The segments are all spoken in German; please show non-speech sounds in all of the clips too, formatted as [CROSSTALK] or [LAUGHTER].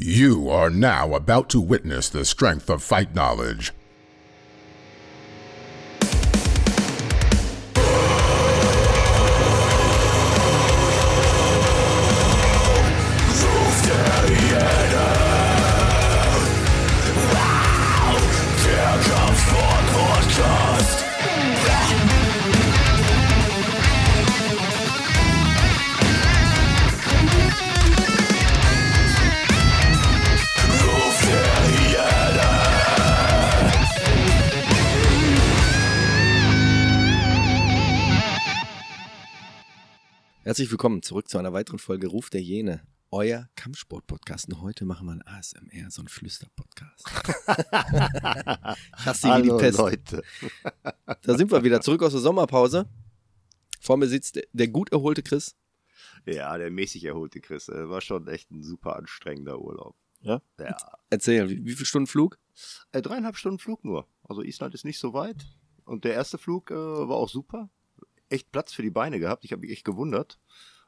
You are now about to witness the strength of fight knowledge. Herzlich willkommen zurück zu einer weiteren Folge Ruf der Jene, euer Kampfsport-Podcast. Und heute machen wir ein ASMR, so ein Flüster-Podcast. [LAUGHS] ich hasse wie die Hallo Pest. Leute. [LAUGHS] Da sind wir wieder zurück aus der Sommerpause. Vor mir sitzt der, der gut erholte Chris. Ja, der mäßig erholte Chris. äh, War schon echt ein super anstrengender Urlaub. Ja? Ja. Erzähl, wie, wie viele Stunden Flug? Äh, dreieinhalb Stunden Flug nur. Also Island ist nicht so weit. Und der erste Flug äh, war auch super. Echt Platz für die Beine gehabt. Ich habe mich echt gewundert.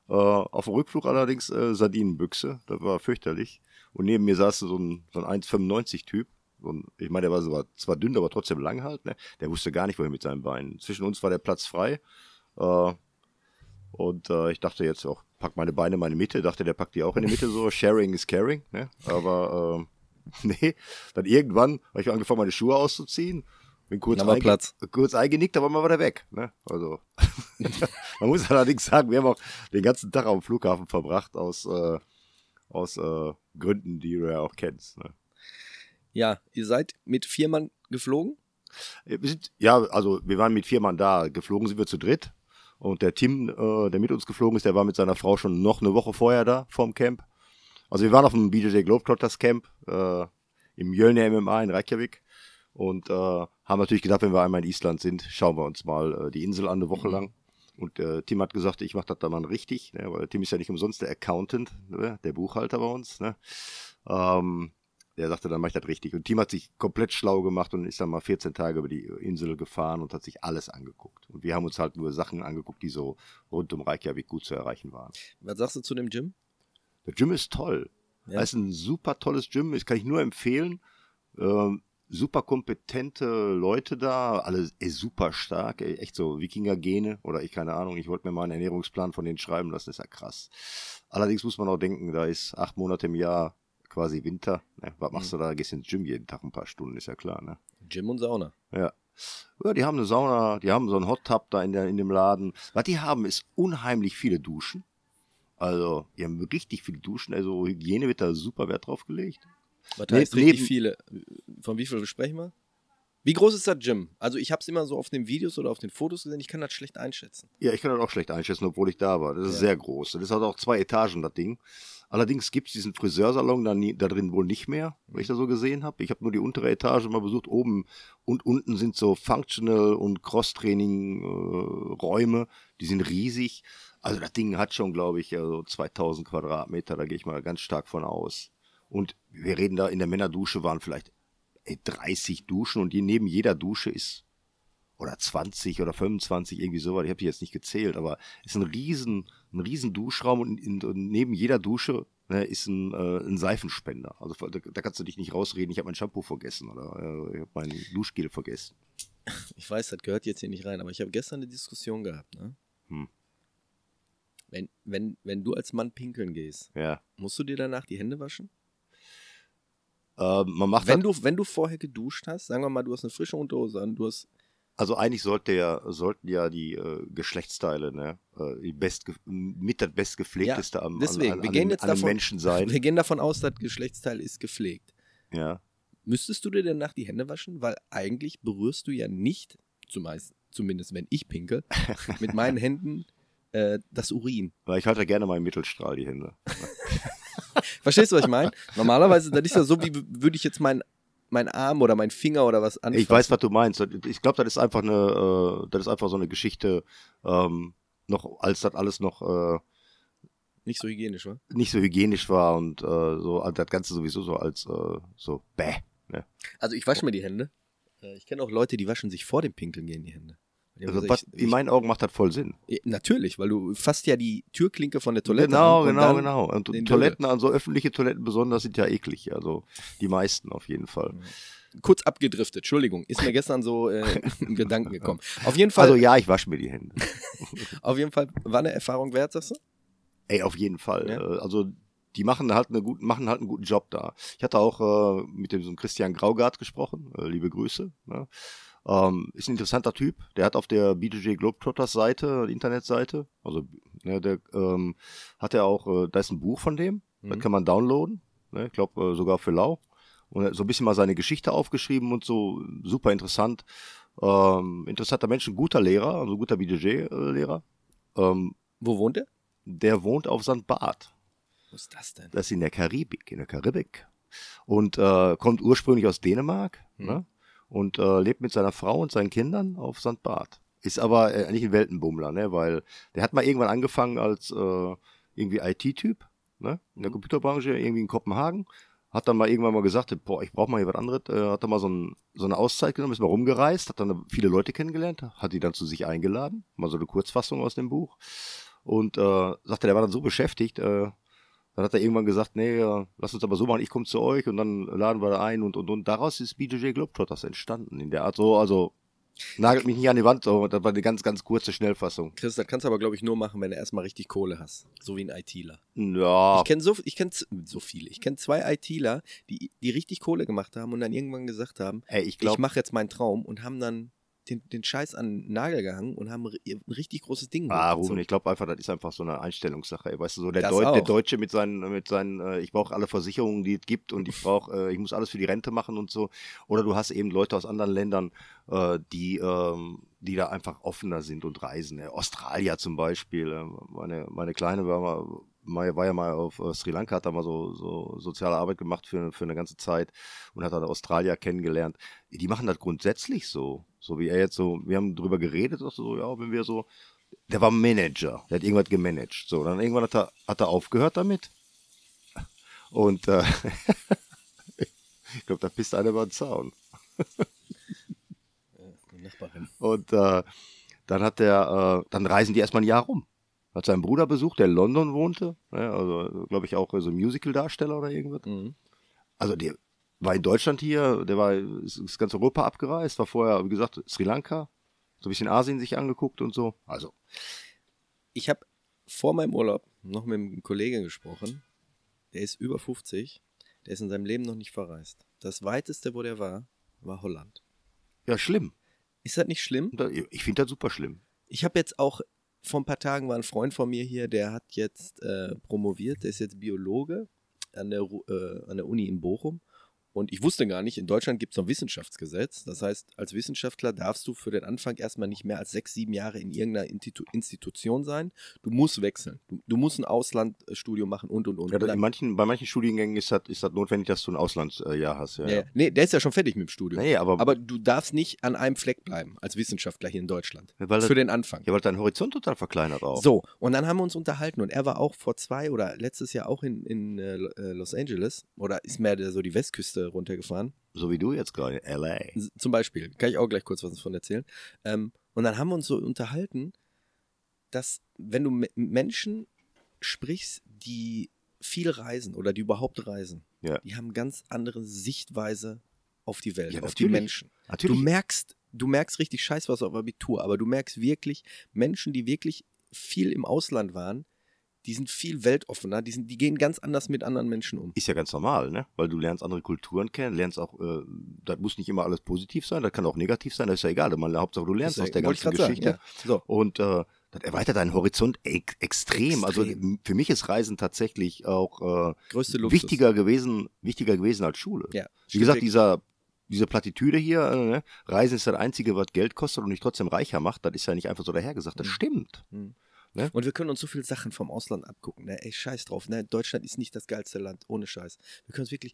Äh, auf dem Rückflug allerdings äh, Sardinenbüchse. Das war fürchterlich. Und neben mir saß so ein, so ein 1,95-Typ. So ein- ich meine, der war so, zwar dünn, aber trotzdem lang halt. Ne? Der wusste gar nicht, wohin mit seinen Beinen. Zwischen uns war der Platz frei. Äh, und äh, ich dachte jetzt auch, pack meine Beine in meine Mitte. Dachte, der packt die auch in die Mitte so. [LAUGHS] Sharing is caring. Ne? Aber äh, [LAUGHS] nee, dann irgendwann habe ich angefangen, meine Schuhe auszuziehen. Bin kurz, einge- Platz. kurz eingenickt, aber war da weg. Ne? Also, [LAUGHS] man muss allerdings sagen, wir haben auch den ganzen Tag am Flughafen verbracht aus, äh, aus äh, Gründen, die du ja auch kennst. Ne? Ja, ihr seid mit vier Mann geflogen? Sind, ja, also wir waren mit vier Mann da. Geflogen sind wir zu dritt. Und der Tim, äh, der mit uns geflogen ist, der war mit seiner Frau schon noch eine Woche vorher da, vorm Camp. Also wir waren auf dem BJJ Globetrotters Camp äh, im Mjölnir MMA in Reykjavik. Und äh, haben natürlich gedacht, wenn wir einmal in Island sind, schauen wir uns mal äh, die Insel an, eine Woche lang. Und äh, Tim hat gesagt, ich mache das dann mal richtig, ne, weil Tim ist ja nicht umsonst der Accountant, ne, der Buchhalter bei uns. Ne. Ähm, der sagte, dann mach ich das richtig. Und Tim hat sich komplett schlau gemacht und ist dann mal 14 Tage über die Insel gefahren und hat sich alles angeguckt. Und wir haben uns halt nur Sachen angeguckt, die so rund um Reykjavik gut zu erreichen waren. Was sagst du zu dem Gym? Der Gym ist toll. Ja. Das ist ein super tolles Gym, das kann ich nur empfehlen. Ähm, super kompetente Leute da, alle ey, super stark, ey, echt so Wikinger-Gene oder ich keine Ahnung, ich wollte mir mal einen Ernährungsplan von denen schreiben lassen, ist ja krass. Allerdings muss man auch denken, da ist acht Monate im Jahr quasi Winter. Ne? Was machst du da? Gehst ins Gym jeden Tag ein paar Stunden, ist ja klar, ne? Gym und Sauna. Ja. Ja, die haben eine Sauna, die haben so einen Hot Tub da in, der, in dem Laden. Was die haben, ist unheimlich viele Duschen. Also, die haben richtig viele Duschen. Also, Hygiene wird da super Wert drauf gelegt. Was Ne- heißt richtig neben- viele? Von wie viel sprechen wir? Wie groß ist das Gym? Also ich habe es immer so auf den Videos oder auf den Fotos gesehen, ich kann das schlecht einschätzen. Ja, ich kann das auch schlecht einschätzen, obwohl ich da war. Das ist Ja. sehr groß. Das hat auch zwei Etagen, das Ding. Allerdings gibt es diesen Friseursalon da, nie, da drin wohl nicht mehr, wenn ich das so gesehen habe. Ich habe nur die untere Etage mal besucht. Oben und unten sind so Functional- und Cross-Training-Räume. die sind riesig. Also das Ding hat schon, glaube ich, ja, so 2000 Quadratmeter. Da gehe ich mal ganz stark von aus. Und wir reden da, in der Männerdusche waren vielleicht ey, 30 Duschen und die, neben jeder Dusche ist oder 20 oder 25, irgendwie sowas. Ich habe die jetzt nicht gezählt, aber es ist ein riesen, ein riesen Duschraum und, in, und neben jeder Dusche ne, ist ein, äh, ein Seifenspender. Also da, da kannst du dich nicht rausreden, ich habe mein Shampoo vergessen oder äh, ich habe mein Duschgel vergessen. Ich weiß, das gehört jetzt hier nicht rein, aber ich habe gestern eine Diskussion gehabt. Ne? Hm. Wenn, wenn, wenn du als Mann pinkeln gehst, Ja. musst du dir danach die Hände waschen? Äh, man macht Wenn das, du, wenn du vorher geduscht hast, sagen wir mal, du hast eine frische Unterhose an, du hast. also eigentlich sollte ja, sollten ja die äh, Geschlechtsteile ne, äh, die best, mit das bestgepflegteste am, deswegen, an, an, wir an, an davon- Menschen sein. [LAUGHS] Wir gehen davon aus, das Geschlechtsteil ist gepflegt. Ja. Müsstest du dir danach die Hände waschen? Weil eigentlich berührst du ja nicht, zumeist, zumindest wenn ich pinkel, [LAUGHS] mit meinen Händen äh, das Urin. Weil ich halte gerne im Mittelstrahl die Hände. [LAUGHS] [LAUGHS] Verstehst du, was ich meine? Normalerweise, das ist ja so, wie würde ich jetzt meinen mein Arm oder mein Finger oder was anfassen. Ich weiß, was du meinst. Ich glaube, das ist einfach eine, äh, das ist einfach so eine Geschichte, ähm, noch als das alles noch äh, Nicht so hygienisch, wa? nicht so hygienisch war und äh, so das Ganze sowieso so als äh, so bäh. Ne? Also ich wasche mir die Hände. Äh, Ich kenne auch Leute, die waschen sich vor dem Pinkeln gehen die Hände. Also, ich- was, ich- in meinen Augen macht das voll Sinn. Natürlich, weil du fasst ja die Türklinke von der Toilette genau, an genau, dann genau. Und Toiletten, also öffentliche Toiletten besonders, sind ja eklig. Also die meisten auf jeden Fall. Kurz abgedriftet, Entschuldigung, ist mir gestern so äh, in Gedanken gekommen. Auf jeden Fall, Also ja, ich wasche mir die Hände. [LAUGHS] auf jeden Fall war eine Erfahrung wert, sagst du? Ey, auf jeden Fall. Ja. Äh, Also die machen halt, eine gut, machen halt einen guten Job da. Ich hatte auch äh, mit dem so Christian Graugart gesprochen. Äh, liebe Grüße. Ne? Ähm, ist ein interessanter Typ. Der hat auf der BJJ Globetrotters Seite, Internetseite, also ne, der ähm, hat er auch, äh, da ist ein Buch von dem, das Mhm. kann man downloaden. Ne? Ich glaube äh, sogar für lau. Und er hat so ein bisschen mal seine Geschichte aufgeschrieben und so, super interessant. Ähm, interessanter Mensch, ein guter Lehrer, also guter BJJ-Lehrer. Ähm, Wo wohnt er? der wohnt auf St. Barth. Wo ist das denn? Das ist in der Karibik, in der Karibik. Und äh, kommt ursprünglich aus Dänemark Hm. ne? Und äh, lebt mit seiner Frau und seinen Kindern auf St. Barth. Ist aber äh, eigentlich ein Weltenbummler, ne? weil der hat mal irgendwann angefangen als äh, irgendwie IT-Typ ne? in der Mhm. Computerbranche, irgendwie in Kopenhagen. Hat dann mal irgendwann mal gesagt, boah, ich brauche mal hier was anderes. Äh, hat dann mal so, ein, so eine Auszeit genommen, ist mal rumgereist, hat dann viele Leute kennengelernt, hat die dann zu sich eingeladen. Mal so eine Kurzfassung aus dem Buch. Und äh, sagte, der war dann so beschäftigt, äh, dann hat er irgendwann gesagt, nee, lass uns aber so machen, ich komme zu euch und dann laden wir da ein und und und. Daraus ist BJJ Globetrotters entstanden. In der Art so, also nagelt mich nicht an die Wand, so, das war eine ganz, ganz kurze Schnellfassung. Chris, das kannst du aber, glaube ich, nur machen, wenn du erstmal richtig Kohle hast. So wie ein ITler. Ja, Ich kenne so, ich kenn so viele. Ich kenne zwei ITler, die, die richtig Kohle gemacht haben und dann irgendwann gesagt haben, ey, ich ich mache jetzt meinen Traum und haben dann den, den Scheiß an den Nagel gehangen und haben ein richtig großes Ding Ah, hochgezogen. Ruben, ich glaube einfach, das ist einfach so eine Einstellungssache. Ey. Weißt du, so der, Deut der Deutsche mit seinen, mit seinen, äh, ich brauche alle Versicherungen, die es gibt und ich brauche, äh, ich muss alles für die Rente machen und so. Oder du hast eben Leute aus anderen Ländern, äh, die, ähm, die da einfach offener sind und reisen. Australier zum Beispiel. Äh, meine, meine Kleine war mal, mal, war ja mal auf äh, Sri Lanka, hat da mal so, so soziale Arbeit gemacht für, für eine ganze Zeit und hat dann Australier kennengelernt. Die machen das grundsätzlich so. So wie er jetzt so, wir haben drüber geredet, sagte so, ja, wenn wir so, der war Manager, der hat irgendwas gemanagt. So, dann irgendwann hat er, hat er aufgehört damit. Und äh, [LAUGHS] ich glaube, da pisst einer über den Zaun. Die Nachbarin. Und äh, dann hat der, äh, dann reisen die erstmal ein Jahr rum. Hat seinen Bruder besucht, der in London wohnte. Ne, also, glaube ich, auch so Musical-Darsteller oder irgendwas. Mhm. Also der war in Deutschland hier, der war ist, ganz Europa abgereist, war vorher, wie gesagt, Sri Lanka, so ein bisschen Asien sich angeguckt und so. Also, Ich habe vor meinem Urlaub noch mit einem Kollegen gesprochen. Der ist über 50. Der ist in seinem Leben noch nicht verreist. Das weiteste, wo der war, war Holland. ja, schlimm. Ist das nicht schlimm? Ich finde das super schlimm. Ich habe jetzt auch, vor ein paar Tagen war ein Freund von mir hier, der hat jetzt äh, promoviert, der ist jetzt Biologe an der, äh, an der Uni in Bochum. Und ich wusste gar nicht, in Deutschland gibt es noch ein Wissenschaftsgesetz. Das heißt, als Wissenschaftler darfst du für den Anfang erstmal nicht mehr als sechs, sieben Jahre in irgendeiner Institu Institution sein. Du musst wechseln. Du, du musst ein Auslandsstudium machen und und und. Ja, da, manchen, bei manchen Studiengängen ist das, ist das notwendig, dass du ein Auslandsjahr hast. Ja, ja, ja. Nee, der ist ja schon fertig mit dem Studium. Nee, aber, Aber du darfst nicht an einem Fleck bleiben als Wissenschaftler hier in Deutschland. weil, das, Für den Anfang. ja, weil dein Horizont total verkleinert auch. So, und dann haben wir uns unterhalten und er war auch vor zwei oder letztes Jahr auch in, in äh, Los Angeles oder ist mehr so die Westküste runtergefahren. So wie du jetzt gerade, LA. S- Zum Beispiel, kann ich auch gleich kurz was davon erzählen. Ähm, und dann haben wir uns so unterhalten, dass wenn du mit Menschen sprichst, die viel reisen oder die überhaupt reisen, Ja. die haben ganz andere Sichtweise auf die Welt, Ja, auf die natürlich. Menschen. Du Natürlich. merkst, du merkst richtig scheiß was auf Abitur, aber du merkst wirklich, Menschen, die wirklich viel im Ausland waren, die sind viel weltoffener, die, sind, die gehen ganz anders mit anderen Menschen um. Ist ja ganz normal, ne? Weil du lernst andere Kulturen kennen, lernst auch, äh, das muss nicht immer alles positiv sein, das kann auch negativ sein, das ist ja egal. Man, Hauptsache du lernst Das aus der ganzen grad sagen, Geschichte. ja. So, Und äh, das erweitert deinen Horizont ex extrem. Also Extrem. m- für mich ist Reisen tatsächlich auch äh, wichtiger gewesen, wichtiger gewesen als Schule. Ja, Wie gesagt, dieser, diese Plattitüde hier, äh, ne? Reisen ist das Einzige, was Geld kostet und dich trotzdem reicher macht, das ist ja nicht einfach so dahergesagt, das Mhm. stimmt. Und wir können uns so viele Sachen vom Ausland abgucken. Ne? Ey, scheiß drauf. Ne? Deutschland ist nicht das geilste Land, ohne Scheiß. Wir können es wirklich.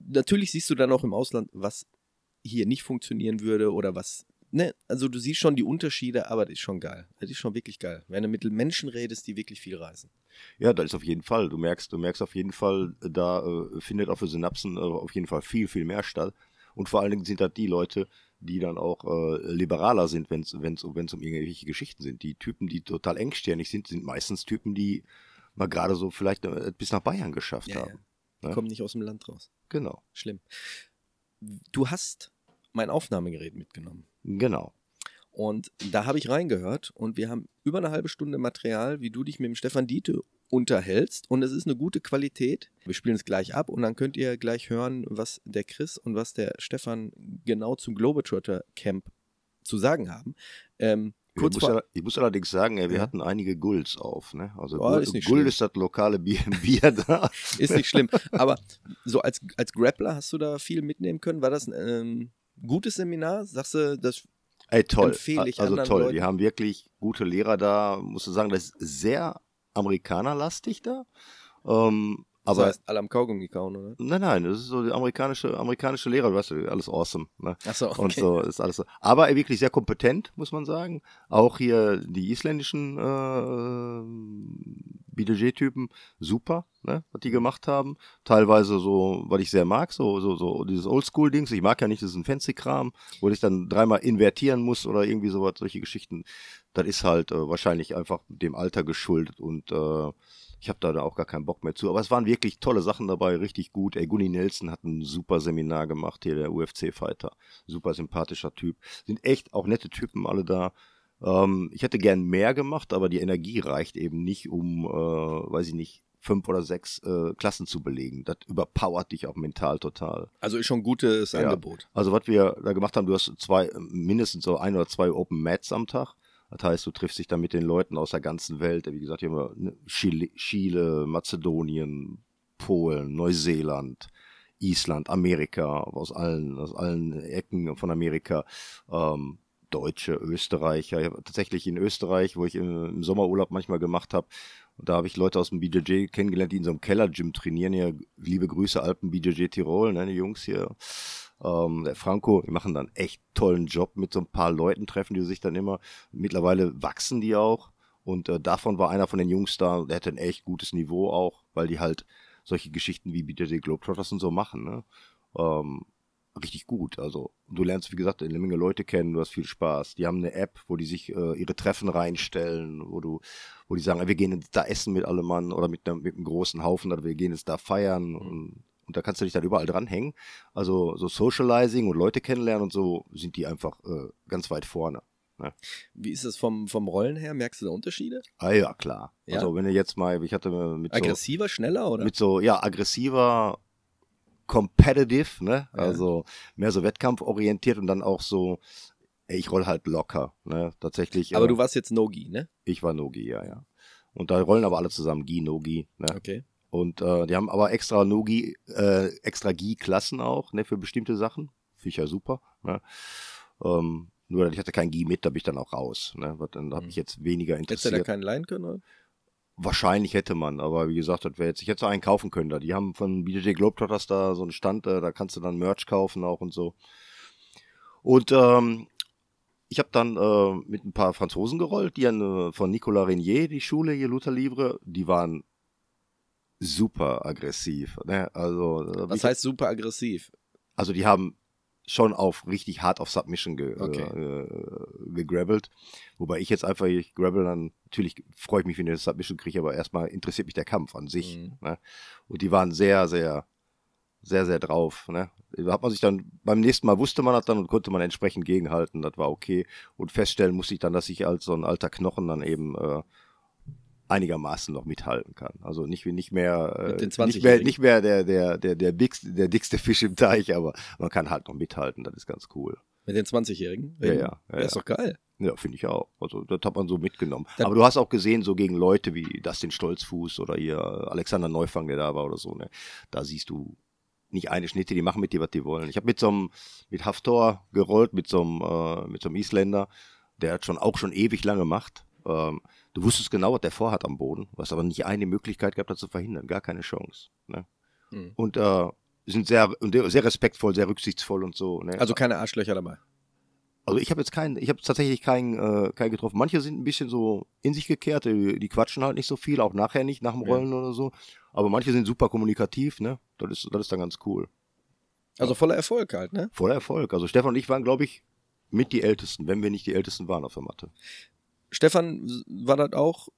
Natürlich siehst du dann auch im Ausland, was hier nicht funktionieren würde oder was. Ne? Also du siehst schon die Unterschiede, aber das ist schon geil. Das ist schon wirklich geil. Wenn du mit Menschen redest, die wirklich viel reisen. Ja, das ist auf jeden Fall. Du merkst, du merkst auf jeden Fall, da äh, findet auch für Synapsen äh, auf jeden Fall viel, viel mehr statt. Und vor allen Dingen sind das die Leute, die dann auch äh, liberaler sind, wenn es wenn's, wenn's um irgendwelche Geschichten sind. Die Typen, die total engstirnig sind, sind meistens Typen, die mal gerade so vielleicht äh, bis nach Bayern geschafft Ja, ja. haben. Die Ja. kommen nicht aus dem Land raus. Genau, Schlimm. Du hast mein Aufnahmegerät mitgenommen. genau. Und da habe ich reingehört und wir haben über eine halbe Stunde Material, wie du dich mit dem Stefan Diete unterhältst. Und es ist eine gute Qualität. Wir spielen es gleich ab und dann könnt ihr gleich hören, was der Chris und was der Stefan genau zum Globetrotter Camp zu sagen haben. Ähm, Ich muss, ja, ich muss allerdings sagen, ey, wir Ja. hatten einige Gulls auf. Ne? Also Oh, Guld, ist Guld ist das lokale Bier, [LAUGHS] Bier da. ist nicht schlimm. Aber so als, als Grappler hast du da viel mitnehmen können. War das ein ähm, gutes Seminar? Sagst du, das Ey, toll. Empfehle ich also toll. Leuten. Wir haben wirklich gute Lehrer da. Musst du sagen, das ist sehr amerikanerlastig da. Ähm, das aber heißt, alle am Kaugummi kauen, oder? nein, nein, das ist so die amerikanische, amerikanische Lehrer, weißt du, alles awesome. Ne? Achso, okay. Und so ist alles so. Aber er wirklich sehr kompetent, muss man sagen. Auch hier die isländischen äh, BDG-Typen, super, ne, was die gemacht haben. Teilweise so, was ich sehr mag, so, so, so dieses Oldschool-Dings. Ich mag ja nicht diesen Fancy-Kram, wo ich dann dreimal invertieren muss oder irgendwie sowas, solche Geschichten. Das ist halt äh, wahrscheinlich einfach dem Alter geschuldet und äh, ich habe da auch gar keinen Bock mehr zu. Aber es waren wirklich tolle Sachen dabei, richtig gut. Ey, Gunni Nelson hat ein super Seminar gemacht, hier der UFC-Fighter. Super sympathischer Typ. Sind echt auch nette Typen alle da. Ähm, ich hätte gern mehr gemacht, aber die Energie reicht eben nicht, um, äh, weiß ich nicht, fünf oder sechs äh, Klassen zu belegen. Das überpowert dich auch mental total. Also ist schon ein gutes Ja. Angebot. Also was wir da gemacht haben, du hast zwei, mindestens so ein oder zwei Open Mats am Tag. Das heißt, du triffst dich dann mit den Leuten aus der ganzen Welt. Wie gesagt, hier haben wir ne, Chile, Chile, Mazedonien, Polen, Neuseeland, Island, Amerika, aus allen, aus allen Ecken von Amerika. Ähm, Deutsche, Österreicher. Tatsächlich in Österreich, wo ich im, Sommerurlaub manchmal gemacht habe, da habe ich Leute aus dem BJJ kennengelernt, die in so einem Kellergym trainieren. Hier, liebe Grüße, Alpen BJJ Tirol, ne, die Jungs hier. Ähm, der Franco, die machen dann echt tollen Job mit so ein paar Leuten, treffen die sich dann immer. Mittlerweile wachsen die auch. Und äh, davon war einer von den Jungs da, der hatte ein echt gutes Niveau auch, weil die halt solche Geschichten wie BJJ Globetrotters und so machen. Ne? Ähm, richtig gut. Also du lernst, wie gesagt, eine Menge Leute kennen, du hast viel Spaß. Die haben eine App, wo die sich äh, ihre Treffen reinstellen, wo du, wo die sagen, wir gehen jetzt da essen mit allem Mann oder mit, einem- mit einem großen Haufen oder wir gehen jetzt da feiern und, und da kannst du dich dann überall dranhängen. Also so Socializing und Leute kennenlernen und so sind die einfach äh, ganz weit vorne. Wie ist es vom, vom Rollen her? Merkst du da Unterschiede? Ah ja, klar. Ja? Also wenn du jetzt mal, ich hatte mit so, Aggressiver, schneller oder? mit so, ja, aggressiver, competitive, ne? Ja. Also mehr so wettkampforientiert und dann auch so, ey, ich roll halt locker, ne? Tatsächlich. Aber äh, du warst jetzt No-Gi, ne? Ich war Nogi, ja, ja. Und da rollen aber alle zusammen Gi, Nogi, ne? Okay. Und äh, die haben aber extra Nogi, äh, extra Gi-Klassen auch, ne, für bestimmte Sachen. Finde ich ja super, ne? Ähm, nur ich hatte kein Gi mit, da bin ich dann auch raus. Ne? Was- Dann habe Mhm. ich jetzt weniger Hättest du da interessiert. keinen leihen können, oder? Wahrscheinlich hätte man, aber wie gesagt, das wäre jetzt, ich hätte so einen kaufen können da. Die haben von BJJ Globetrotters da so einen Stand, äh, da kannst du dann Merch kaufen auch und so. Und ähm, ich habe dann äh, mit ein paar Franzosen gerollt, die an, äh, von Nicolas Renier, die Schule hier, Luther Livre, die waren super aggressiv. Ne? Also, äh, Was heißt super aggressiv? also die haben schon auf richtig hart auf Submission ge, Okay. äh, äh, gegrabbelt. Wobei ich jetzt einfach, ich grabbel dann, natürlich freue ich mich, wenn ich eine Submission kriege, aber erstmal interessiert mich der Kampf an sich. Mhm. Ne? Und die waren sehr, sehr, sehr, sehr drauf. Ne? Da hat man sich dann, beim nächsten Mal wusste man das dann und konnte man entsprechend gegenhalten, das war okay. Und feststellen musste ich dann, dass ich als so ein alter Knochen dann eben äh, einigermaßen noch mithalten kann. Also nicht, nicht mehr, äh, nicht mehr, 20-Jährigen. nicht mehr der, der, der, der, dickste, der dickste [LAUGHS] Fisch im Teich, aber man kann halt noch mithalten, das ist ganz cool. Mit den 20-Jährigen? Ja, ja, ja, Das ist doch geil. Ja, finde ich auch. Also das hat man so mitgenommen. Dann- Aber du hast auch gesehen, so gegen Leute wie Dustin Stolzfuß oder hier Alexander Neufang, der da war oder so, ne? Da siehst du nicht eine Schnitte, die machen mit dir, was die wollen. Ich habe mit so einem, mit Haftor gerollt, mit so einem, äh, mit so einem Isländer, der hat schon auch schon ewig lange gemacht. Ähm, du wusstest genau, was der vorhat am Boden. Hast aber nicht eine Möglichkeit gehabt, das zu verhindern. Gar keine Chance. Ne? Mhm. Und äh, sind sehr, sehr respektvoll, sehr rücksichtsvoll und so. Ne? Also keine Arschlöcher dabei. Also ich habe jetzt keinen, ich habe tatsächlich keinen, äh, keinen getroffen. Manche sind ein bisschen so in sich gekehrt, die, die quatschen halt nicht so viel, auch nachher nicht, nach dem Ja. Rollen oder so. Aber manche sind super kommunikativ, ne? Das ist, das ist dann ganz cool. Also voller Erfolg halt, ne? Voller Erfolg. Also Stefan und ich waren, glaube ich, mit die Ältesten, wenn wir nicht die Ältesten waren auf der Matte. Stefan, war das auch,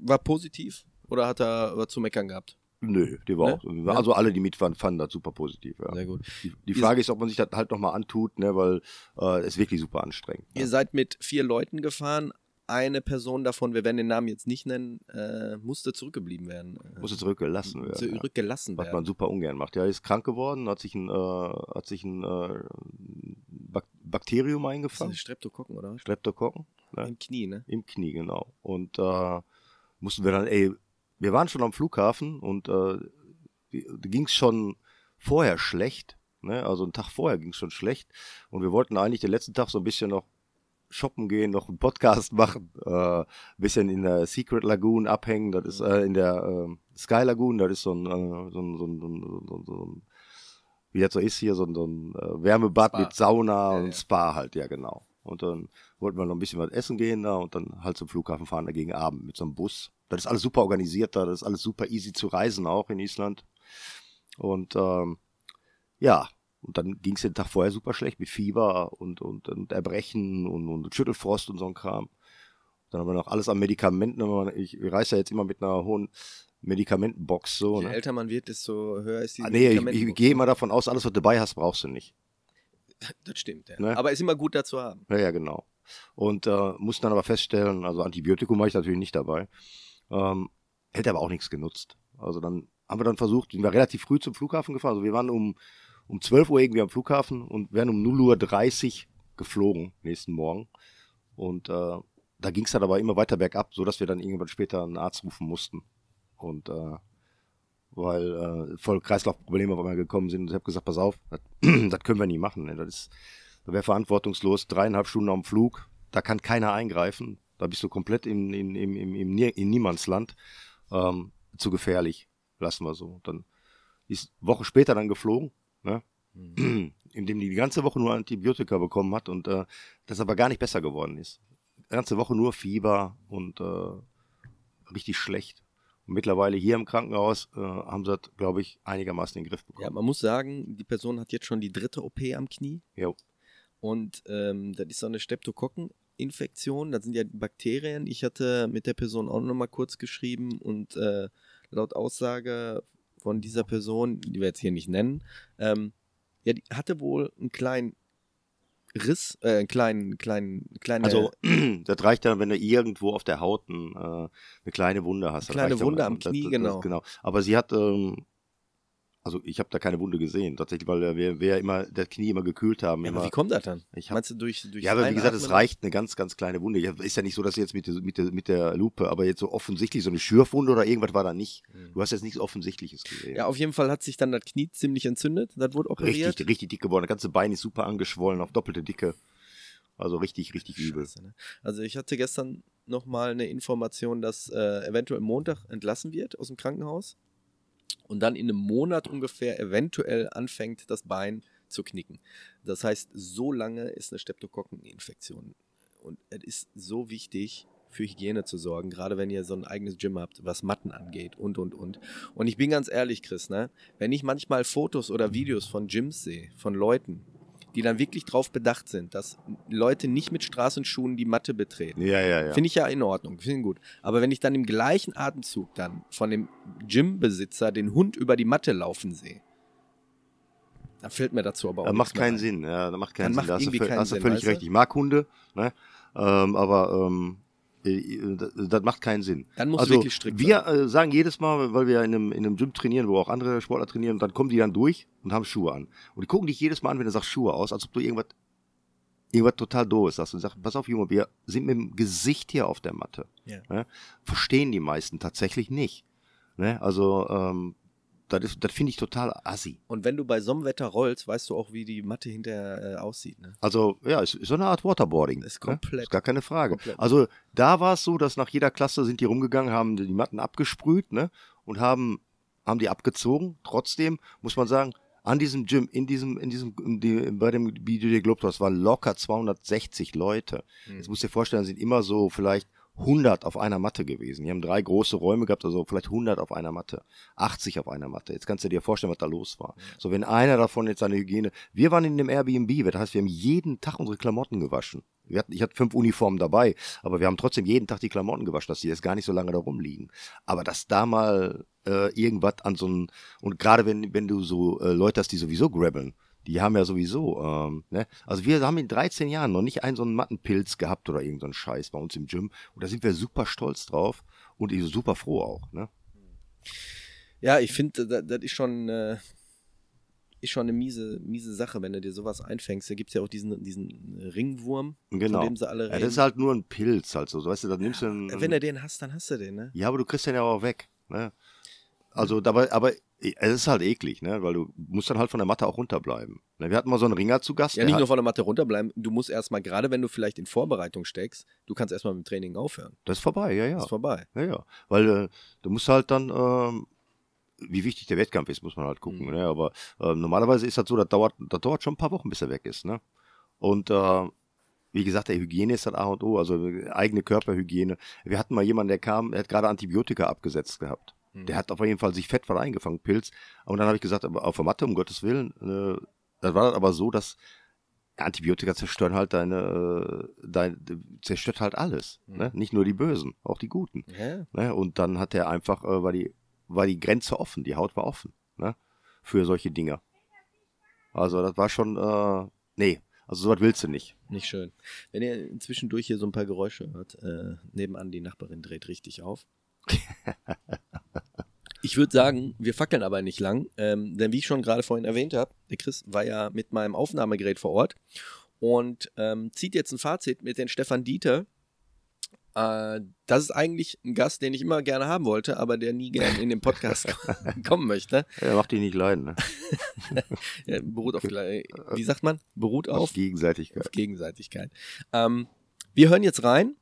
war positiv oder hat er was zu meckern gehabt? Nö, die war Ne? auch. Also alle, die mit waren, fanden das super positiv. Ja. Sehr gut. Die, die Frage ist, ob man sich das halt nochmal antut, ne, weil äh, es wirklich super anstrengend. Ihr Ne? seid mit vier Leuten gefahren. Eine Person davon, wir werden den Namen jetzt nicht nennen, äh, musste zurückgeblieben werden. Äh, Musste zurückgelassen werden. ja. Zurückgelassen Was man werden. super ungern macht. Ja, er ist krank geworden, hat sich ein, äh, hat sich ein äh, Bak Bakterium Das eingefangen. ist Streptokokken, oder? Streptokokken. Ne? Im Knie, ne? Im Knie, genau. Und äh, mussten wir dann, ey, wir waren schon am Flughafen und äh, ging es schon vorher schlecht. Ne? Also einen Tag vorher ging es schon schlecht. Und wir wollten eigentlich den letzten Tag so ein bisschen noch shoppen gehen, noch einen Podcast [LAUGHS] machen, äh, ein bisschen in der Secret Lagoon abhängen. Das ist äh, in der äh, Sky Lagoon, das ist so ein, äh, so ein, so ein, so ein, so ein, so ein wie das so ist hier, so ein, so ein äh, Wärmebad Spa. mit Sauna Ja, und ja. Spa halt, ja genau. Und dann wollten wir noch ein bisschen was essen gehen da und dann halt zum Flughafen fahren, da gegen Abend mit so einem Bus. Das ist alles super organisiert da, das ist alles super easy zu reisen auch in Island. Und ähm, ja, und dann ging es den Tag vorher super schlecht mit Fieber und, und, und Erbrechen und, und Schüttelfrost und so ein Kram. Dann haben wir noch alles an Medikamenten. Ich reise ja jetzt immer mit einer hohen Medikamentenbox so. Je Ne? älter man wird, desto höher ist die Ah, nee, ich, ich gehe immer davon aus, alles, was du dabei hast, brauchst du nicht. [LAUGHS] Das stimmt, ja. Ne? Aber ist immer gut dazu haben. Ja, ja, genau. Und äh, mussten dann aber feststellen, also Antibiotikum habe ich natürlich nicht dabei. Ähm, hätte aber auch nichts genutzt. Also dann haben wir dann versucht, sind wir relativ früh zum Flughafen gefahren. Also wir waren um, um 12 Uhr irgendwie am Flughafen und werden um 0.30 Uhr geflogen nächsten Morgen. Und äh, da ging es dann aber immer weiter bergab, sodass wir dann irgendwann später einen Arzt rufen mussten. Und äh, weil äh, voll Kreislaufprobleme auf einmal gekommen sind. Und ich habe gesagt, pass auf, das, [CLEARS THROAT] das können wir nie machen. Ne? Das ist, das wäre verantwortungslos. Dreieinhalb Stunden am Flug, da kann keiner eingreifen. Da bist du komplett in, in, in, in, in, Nie- in Niemandsland. Ähm, zu gefährlich. Lassen wir so. Dann ist Woche später dann geflogen, ne? [CLEARS THROAT] indem die die ganze Woche nur Antibiotika bekommen hat und äh, das aber gar nicht besser geworden ist. Die ganze Woche nur Fieber und äh, richtig schlecht. Und mittlerweile hier im Krankenhaus äh, haben sie das, glaube ich, einigermaßen in den Griff Ja, bekommen. man muss sagen, die Person hat jetzt schon die dritte OP am Knie. Jo. Und ähm, das ist so eine Streptokokkeninfektion. Das sind ja Bakterien. Ich hatte mit der Person auch nochmal kurz geschrieben und äh, laut Aussage von dieser Person, die wir jetzt hier nicht nennen, ähm, ja, die hatte wohl einen kleinen Riss, äh, einen kleinen, kleinen, kleine, Also, [CLEARS THROAT] das reicht dann, wenn du irgendwo auf der Haut ein, äh, eine kleine Wunde hast. Das Kleine reicht dann. Wunde am Das- Knie, das- genau. Das, genau. Aber sie hat, ähm, also ich habe da keine Wunde gesehen, tatsächlich, weil wir, wir immer das Knie immer gekühlt haben. ja, immer, aber wie kommt das dann? Ich hab- Meinst du durch, durch ja, aber wie gesagt, es reicht eine ganz, ganz kleine Wunde. Ja, Ist ja nicht so, dass jetzt mit, der- mit, der, mit der Lupe, aber jetzt so offensichtlich so eine Schürfwunde oder irgendwas war da nicht. Du hast jetzt nichts Offensichtliches gesehen. Mhm. Ja, auf jeden Fall hat sich dann das Knie ziemlich entzündet. Das wurde operiert. richtig, richtig dick geworden. Das ganze Bein ist super angeschwollen auf doppelte Dicke. Also richtig, richtig übel. Scheiße, ne? Also ich hatte gestern nochmal eine Information, dass äh, eventuell Montag entlassen wird aus dem Krankenhaus und dann in einem Monat ungefähr eventuell anfängt, das Bein zu knicken. Das heißt, so lange ist eine Streptokokkeninfektion. Und es ist so wichtig, für Hygiene zu sorgen, gerade wenn ihr so ein eigenes Gym habt, was Matten angeht und, und, und. Und ich bin ganz ehrlich, Chris, ne? wenn ich manchmal Fotos oder Videos von Gyms sehe, von Leuten, die dann wirklich drauf bedacht sind, dass Leute nicht mit Straßenschuhen die Matte betreten. Ja, ja, ja. Finde ich ja in Ordnung, finde ich gut. Aber wenn ich dann im gleichen Atemzug dann von dem Gymbesitzer den Hund über die Matte laufen sehe, dann fällt mir dazu aber auch Das nichts macht mehr keinen ein. Sinn. Ja, das macht keinen Dann Sinn. macht Da hast du, keinen hast völlig weißt du? recht. Ich mag Hunde, ne? ähm, aber ähm, äh, das, das macht keinen Sinn. Dann muss also wirklich strikt wir äh, sagen jedes Mal, weil wir in einem, in einem Gym trainieren, wo auch andere Sportler trainieren, dann kommen die dann durch und haben Schuhe an. Und die gucken dich jedes Mal an, wenn du sagst Schuhe aus, als ob du irgendwas, irgendwas total doofes sagst. Und sagst, pass auf, Junge, wir sind mit dem Gesicht hier auf der Matte. Ja. Ne? Verstehen die meisten tatsächlich nicht. Ne? Also, ähm, das, ist- das finde ich total assi. Und wenn du bei so einem Wetter rollst, weißt du auch, wie die Matte hinterher äh, aussieht. Ne? Also, ja, ist, ist so eine Art Waterboarding. Ist ne? komplett. Ist gar keine Frage. Komplett. Also, da war es so, dass nach jeder Klasse sind die rumgegangen, haben die Matten abgesprüht, ne? Und haben, haben die abgezogen. Trotzdem muss man sagen, an diesem Gym, in diesem, in diesem, in die, bei dem BJJ Globetrotters waren locker 260 Leute. Mhm. Jetzt musst du dir vorstellen, sind immer so vielleicht 100 auf einer Matte gewesen. Die haben drei große Räume gehabt, also vielleicht 100 auf einer Matte, 80 auf einer Matte. Jetzt kannst du dir vorstellen, was da los war. So, wenn einer davon jetzt seine Hygiene, wir waren in dem Airbnb, das heißt, wir haben jeden Tag unsere Klamotten gewaschen. Wir hatten, ich hatte fünf Uniformen dabei, aber wir haben trotzdem jeden Tag die Klamotten gewaschen, dass die jetzt gar nicht so lange da rumliegen. Aber dass da mal äh, irgendwas an so einem, und gerade wenn, wenn du so äh, Leute hast, die sowieso grabbeln, die haben ja sowieso, ähm, ne? Also wir haben in 13 Jahren noch nicht einen so einen Mattenpilz gehabt oder irgendeinen so Scheiß bei uns im Gym. Und da sind wir super stolz drauf und ich super froh auch, ne? Ja, ich finde, das, das ist schon, äh, ist schon eine miese, miese Sache, wenn du dir sowas einfängst. Da gibt es ja auch diesen, diesen Ringwurm, Genau. von dem sie alle Ja, reden. das ist halt nur ein Pilz, halt so. Weißt du, dann nimmst du einen, wenn du den hast, dann hast du den, ne? Ja, aber du kriegst den ja auch weg. Ne? Also dabei, aber es ist halt eklig, ne? Weil du musst dann halt von der Matte auch runterbleiben. Ne? Wir hatten mal so einen Ringer zu Gast. Ja, nicht nur von der Matte runterbleiben. Du musst erstmal, gerade wenn du vielleicht in Vorbereitung steckst, du kannst erstmal mit dem Training aufhören. Das ist vorbei, ja, ja. Das ist vorbei. Ja, ja. Weil äh, du musst halt dann, ähm, wie wichtig der Wettkampf ist, muss man halt gucken. Mhm. Ne? Aber äh, normalerweise ist das so, das dauert, das dauert schon ein paar Wochen, bis er weg ist. Ne? Und äh, wie gesagt, der Hygiene ist das A und O, also eigene Körperhygiene. Wir hatten mal jemanden, der kam, der hat gerade Antibiotika abgesetzt gehabt. Mhm. Der hat auf jeden Fall sich fettvoll eingefangen, Pilz. Und dann habe ich gesagt, aber auf der Matte, um Gottes Willen, äh, das war das aber so, dass Antibiotika zerstören halt deine, äh, dein, zerstört halt alles. Mhm. Ne? Nicht nur die Bösen, auch die Guten. Ja. Ne? Und dann hat er einfach, äh, war, die, war die Grenze offen, die Haut war offen ne? für solche Dinger. Also das war schon, äh, nee, also sowas willst du nicht. Nicht schön. Wenn ihr inzwischen durch hier so ein paar Geräusche hört, äh, nebenan die Nachbarin dreht richtig auf. [LAUGHS] Ich würde sagen, wir fackeln aber nicht lang, ähm, denn wie ich schon gerade vorhin erwähnt habe, der Chris war ja mit meinem Aufnahmegerät vor Ort und ähm, zieht jetzt ein Fazit mit den Stefan Dieter. Äh, das ist eigentlich ein Gast, den ich immer gerne haben wollte, aber der nie gerne in den Podcast [LAUGHS] [LAUGHS] kommen möchte. Er macht dich nicht leiden, ne? [LAUGHS] Ja, beruht auf, wie sagt man? Beruht auf Auf Gegenseitigkeit. auf Gegenseitigkeit. Ähm, wir hören jetzt rein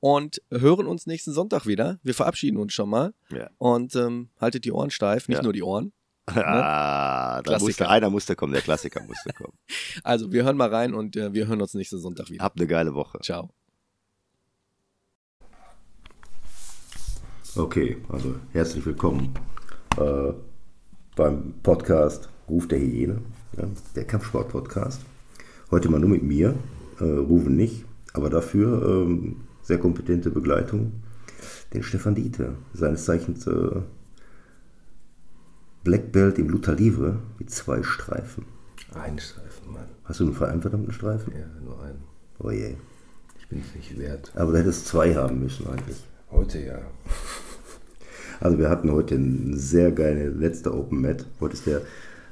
und hören uns nächsten Sonntag wieder. Wir verabschieden uns schon mal Ja. und ähm, haltet die Ohren steif, nicht Ja. nur die Ohren. [LAUGHS] Ah, da Klassiker. musste, einer musste kommen, der Klassiker musste kommen. [LAUGHS] Also wir hören mal rein und äh, wir hören uns nächsten Sonntag wieder. Habt eine geile Woche. Ciao. Okay, also herzlich willkommen äh, beim Podcast Ruf der Hyäne, ja, der Kampfsport-Podcast. Heute mal nur mit mir, äh, Rufen nicht, aber dafür ähm, sehr kompetente Begleitung, den Stefan Dieter, seines Zeichens äh, Black Belt im Luther Livre mit zwei Streifen. Ein Streifen, Mann. Hast du nur einen verdammten Streifen? Ja, nur einen. Oh je. Ich bin es nicht wert. Aber du hättest zwei haben müssen eigentlich. Heute ja. [LAUGHS] Also wir hatten heute eine sehr geile letzte Open Mat. Heute ist der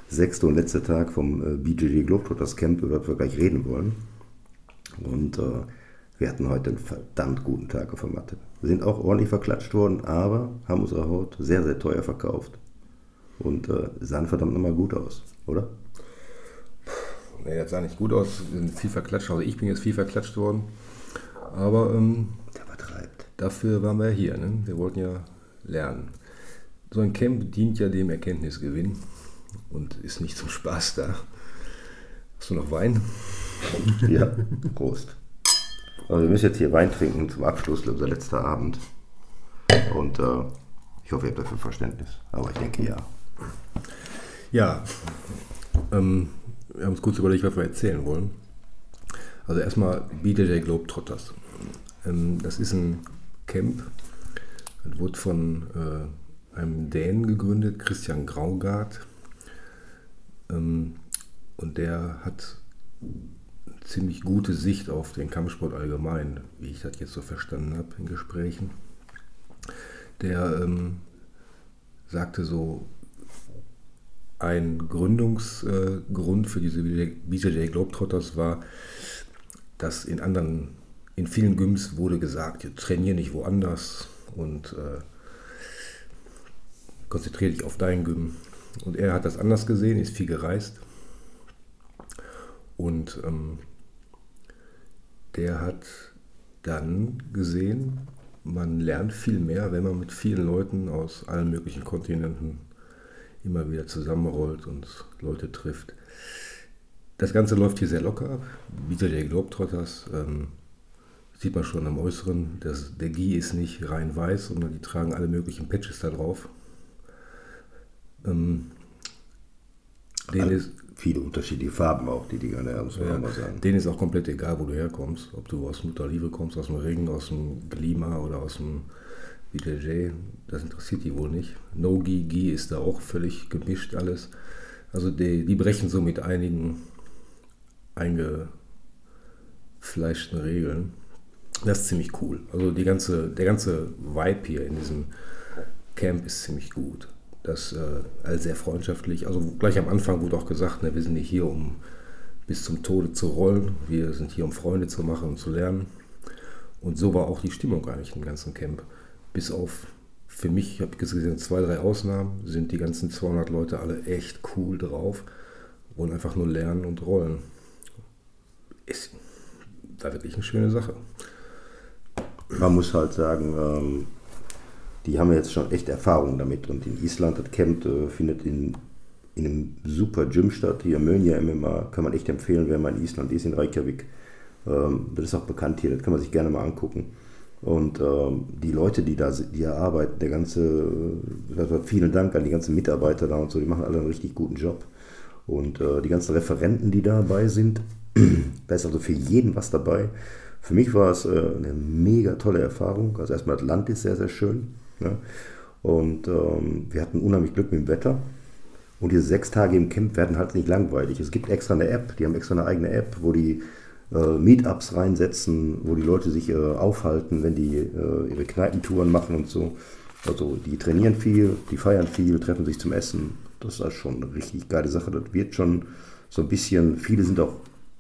sechste und letzte Tag vom äh, BJJ Globetrotters Camp, über das wir gleich reden wollen. Und äh, wir hatten heute einen verdammt guten Tag auf der Matte. Wir sind auch ordentlich verklatscht worden, aber haben unsere Haut sehr, sehr teuer verkauft. Und äh, sahen verdammt nochmal gut aus, oder? Nee, das sah nicht gut aus. Wir sind viel verklatscht. Also ich bin jetzt viel verklatscht worden. Aber ähm, Der übertreibt. dafür waren wir hier. Ne? Wir wollten ja lernen. So ein Camp dient ja dem Erkenntnisgewinn und ist nicht zum Spaß da. Hast du noch Wein? Ja, Prost. Also wir müssen jetzt hier Wein trinken zum Abschluss, unser letzter Abend. Und äh, ich hoffe, ihr habt dafür Verständnis. Aber ich denke ja. Ja, ähm, wir haben uns kurz überlegt, was wir erzählen wollen. Also erstmal BJJ Globetrotters. Ähm, das ist ein Camp, das wurde von äh, einem Dänen gegründet, Christian Graugart. Ähm, und der hat ziemlich gute Sicht auf den Kampfsport allgemein, wie ich das jetzt so verstanden habe in Gesprächen. Der ähm, sagte so, ein Gründungsgrund für diese BJJ Globetrotters war, dass in anderen, in vielen Gyms wurde gesagt, ihr trainier nicht woanders und äh, konzentriere dich auf dein Gym. Und er hat das anders gesehen, ist viel gereist. Und ähm, der hat dann gesehen, man lernt viel mehr, wenn man mit vielen Leuten aus allen möglichen Kontinenten immer wieder zusammenrollt und Leute trifft. Das Ganze läuft hier sehr locker ab. BJJ Globetrotters ähm, Sieht man schon am Äußeren. Das, der Gi ist nicht rein weiß, sondern die tragen alle möglichen Patches da drauf. Ähm, denen ist, viele unterschiedliche Farben auch, die die gerne haben, muss man ja, mal sagen. Denen ist auch komplett egal, wo du herkommst. Ob du aus Mutterliebe kommst, aus dem Ring, aus dem Klima oder aus dem BJJ. Das interessiert die wohl nicht. No-Gi, Gi ist da auch völlig gemischt alles. Also die, die brechen so mit einigen eingefleischten Regeln. Das ist ziemlich cool. Also die ganze, der ganze Vibe hier in diesem Camp ist ziemlich gut. Das äh, also sehr freundschaftlich. Also gleich am Anfang wurde auch gesagt, ne, wir sind nicht hier, um bis zum Tode zu rollen. Wir sind hier, um Freunde zu machen und zu lernen. Und so war auch die Stimmung eigentlich im ganzen Camp. Bis auf, für mich, ich habe gesehen, zwei, drei Ausnahmen, sind die ganzen 200 Leute alle echt cool drauf. Wollen einfach nur lernen und rollen. Ist da wirklich eine schöne Sache man muss halt sagen, ähm, die haben jetzt schon echt Erfahrung damit. Und in Island, das Camp äh, findet in, in einem super Gym statt. Hier Mönja MMA kann man echt empfehlen, wer mal in Island ist, in Reykjavik. Ähm, das ist auch bekannt hier, das kann man sich gerne mal angucken. Und ähm, die Leute, die da, die da arbeiten, der ganze, also vielen Dank an die ganzen Mitarbeiter da und so, die machen alle einen richtig guten Job. Und äh, die ganzen Referenten, die dabei sind, [CLEARS THROAT] da ist also für jeden was dabei. Für mich war es äh, eine mega tolle Erfahrung. Also erstmal das Land ist sehr, sehr schön. Ne? Und ähm, wir hatten unheimlich Glück mit dem Wetter. Und diese sechs Tage im Camp werden halt nicht langweilig. Es gibt extra eine App, die haben extra eine eigene App, wo die äh, Meetups reinsetzen, wo die Leute sich äh, aufhalten, wenn die äh, ihre Kneipentouren machen und so. Also die trainieren viel, die feiern viel, treffen sich zum Essen. Das ist halt schon eine richtig geile Sache. Das wird schon so ein bisschen, viele sind auch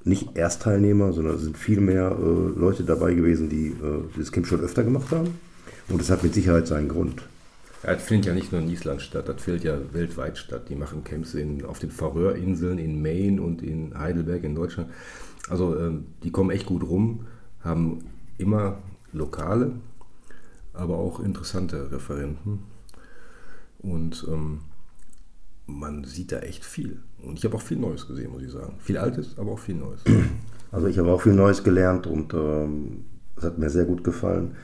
nicht Erstteilnehmer, sondern es sind viel mehr äh, Leute dabei gewesen, die äh, das Camp schon öfter gemacht haben. Und das hat mit Sicherheit seinen Grund. Ja, das findet ja nicht nur in Island statt, das findet ja weltweit statt. Die machen Camps in, auf den Färöerinseln, in Maine und in Heidelberg in Deutschland. Also ähm, die kommen echt gut rum, haben immer lokale, aber auch interessante Referenten. Und ähm, man sieht da echt viel. Und ich habe auch viel Neues gesehen, muss ich sagen. Viel Altes, aber auch viel Neues. Also ich habe auch viel Neues gelernt und ähm, es hat mir sehr gut gefallen.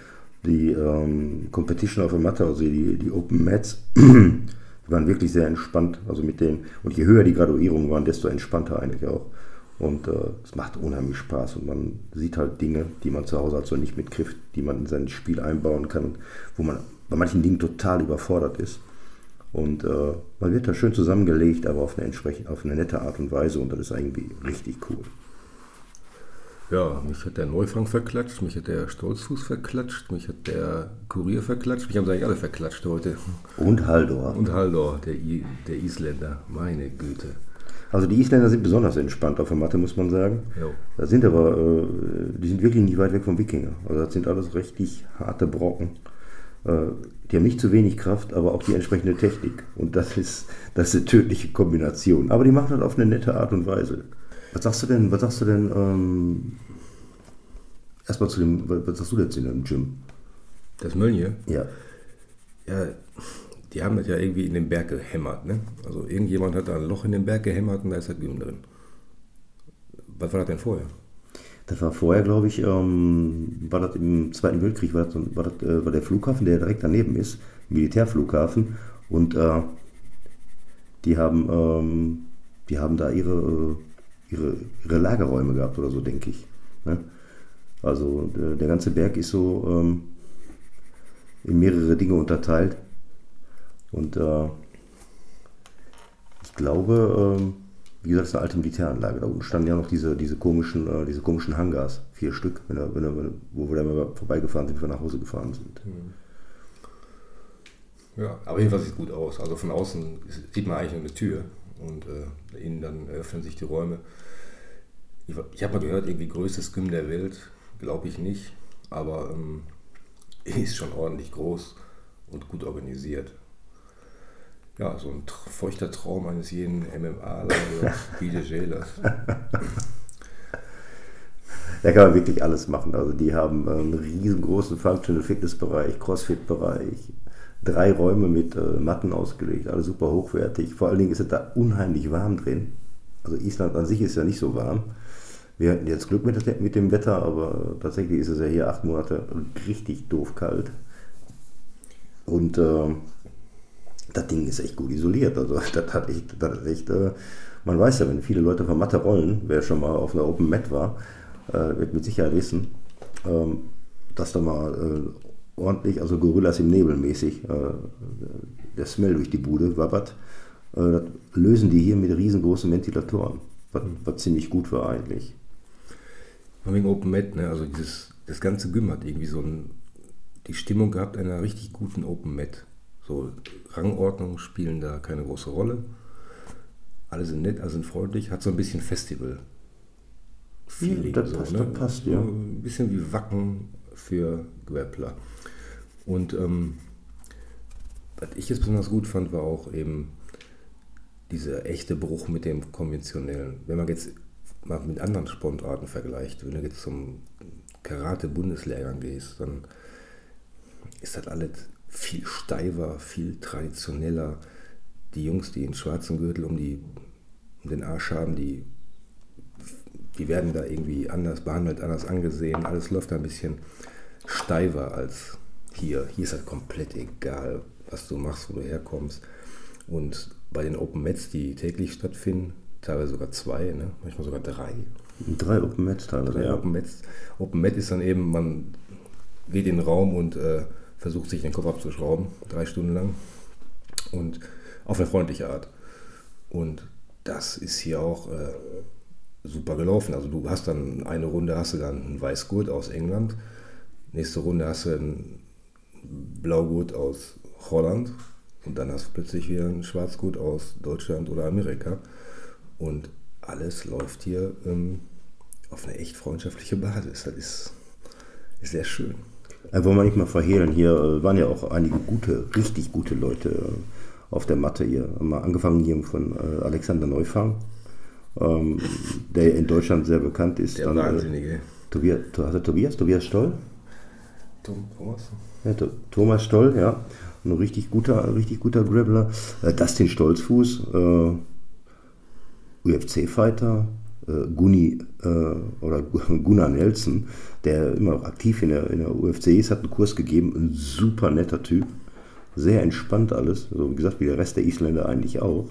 Die ähm, Competition auf der Matte, also die, die Open Mats, [CLEARS THROAT] die waren wirklich sehr entspannt. Also mit denen, und je höher die Graduierungen waren, desto entspannter eigentlich auch. Und äh, es macht unheimlich Spaß und man sieht halt Dinge, die man zu Hause halt so nicht mitkriegt, die man in sein Spiel einbauen kann, wo man bei manchen Dingen total überfordert ist. Und äh, man wird da schön zusammengelegt, aber auf eine, entsprechend, auf eine nette Art und Weise und das ist irgendwie richtig cool. Ja, mich hat der Neufang verklatscht, mich hat der Stolzfuß verklatscht, mich hat der Kurier verklatscht, mich haben sie eigentlich alle verklatscht heute. Und Haldor. Und Haldor, der, I, der Isländer, meine Güte. Also die Isländer sind besonders entspannt auf der Matte, muss man sagen. Jo. Da sind aber, äh, die sind wirklich nicht weit weg vom Wikinger. Also das sind alles richtig harte Brocken. Äh, die haben nicht zu wenig Kraft, aber auch die entsprechende Technik. Und das ist, das ist eine tödliche Kombination. Aber die machen das auf eine nette Art und Weise. Was sagst du denn, was sagst du denn, ähm, erstmal zu dem, was sagst du denn zu dem Gym? Das Mönje? Ja. Ja, die haben das ja irgendwie in den Berg gehämmert, ne? Also irgendjemand hat da ein Loch in den Berg gehämmert und da ist das Gym drin. Was war das denn vorher? Das war vorher, glaube ich, ähm, war das im Zweiten Weltkrieg, war, das, war, das, äh, war der Flughafen, der direkt daneben ist, Militärflughafen. Und äh, die, haben, ähm, die haben da ihre, ihre, ihre Lagerräume gehabt oder so, denke ich. Ne? Also der, der, ganze Berg ist so ähm, in mehrere Dinge unterteilt. Und äh, ich glaube, ähm, wie gesagt, es ist eine alte Militäranlage. Da unten standen ja noch diese, diese, komischen, äh, diese komischen Hangars, vier Stück, wenn er, wenn wo wir dann vorbeigefahren sind, wenn wir nach Hause gefahren sind. Mhm. Ja, aber jedenfalls sieht es gut aus. Also von außen sieht man eigentlich nur eine Tür und äh, innen dann öffnen sich die Räume. Ich, ich habe mal gehört, irgendwie größtes Gym der Welt, glaube ich nicht, aber ähm, [LAUGHS] ist schon ordentlich groß und gut organisiert ja, so ein feuchter Traum eines jeden MMA- oder BJJlers. Da kann man wirklich alles machen. Also die haben einen riesengroßen Functional Fitness-Bereich, Crossfit-Bereich, drei Räume mit äh, Matten ausgelegt, alles super hochwertig. Vor allen Dingen ist es da unheimlich warm drin. Also Island an sich ist ja nicht so warm. Wir hatten jetzt Glück mit, mit dem Wetter, aber tatsächlich ist es ja hier acht Monate richtig doof kalt. Und äh, das Ding ist echt gut isoliert. Also [LAUGHS] das hat echt, das hat echt äh, man weiß ja, wenn viele Leute von Matte rollen, wer schon mal auf einer Open Mat war, äh, wird mit Sicherheit wissen, ähm, dass da mal äh, ordentlich, also Gorillas im Nebel mäßig, äh, der Smell durch die Bude wabbert. Äh, das lösen die hier mit riesengroßen Ventilatoren, was, was ziemlich gut war eigentlich. Wegen Open Mat, ne? also dieses, das ganze Gym hat irgendwie so ein, die Stimmung gehabt einer richtig guten Open Mat. So Rangordnungen spielen da keine große Rolle. Alle sind nett, alle sind freundlich, hat so ein bisschen Festival. Feeling. Ja, das, so, passt, ne? das passt, ja. Ein bisschen wie Wacken für Grappler. Und ähm, was ich jetzt besonders gut fand, war auch eben dieser echte Bruch mit dem konventionellen. Wenn man jetzt mal mit anderen Sportarten vergleicht, wenn du jetzt zum Karate-Bundeslehrgang gehst, dann ist das alles viel steifer, viel traditioneller. Die Jungs, die den schwarzen Gürtel um, die, um den Arsch haben, die, die werden da irgendwie anders behandelt, anders angesehen. Alles läuft da ein bisschen steifer als hier. Hier ist halt komplett egal, was du machst, wo du herkommst. Und bei den Open Mets, die täglich stattfinden, teilweise sogar zwei, ne? manchmal sogar drei. Drei Open Mets teilweise. Drei ja. Open Mets. Open Met ist dann eben, man geht in den Raum und äh, versucht sich den Kopf abzuschrauben, drei Stunden lang. Und auf eine freundliche Art. Und das ist hier auch äh, super gelaufen. Also du hast dann eine Runde hast du dann einen Weißgurt aus England, nächste Runde hast du einen Blaugurt aus Holland und dann hast du plötzlich wieder einen Schwarzgurt aus Deutschland oder Amerika. Und alles läuft hier ähm, auf eine echt freundschaftliche Basis. Das ist, ist sehr schön. Ja, wollen wir nicht mal verhehlen, hier äh, waren ja auch einige gute, richtig gute Leute äh, auf der Matte hier. Mal angefangen hier von äh, Alexander Neufang, ähm, der in Deutschland sehr bekannt ist. Der Dann, Wahnsinnige. Tobias, also Tobias, Tobias Stoll? Thomas? Ja, Thomas Stoll, ja. Ein richtig guter, richtig guter Grappler. Dustin Stolzfuß, UFC-Fighter, äh, Guni äh, oder [LAUGHS] Gunnar Nelson, der immer noch aktiv in der, in der UFC ist, hat einen Kurs gegeben, ein super netter Typ, sehr entspannt alles, so wie gesagt, wie der Rest der Isländer eigentlich auch.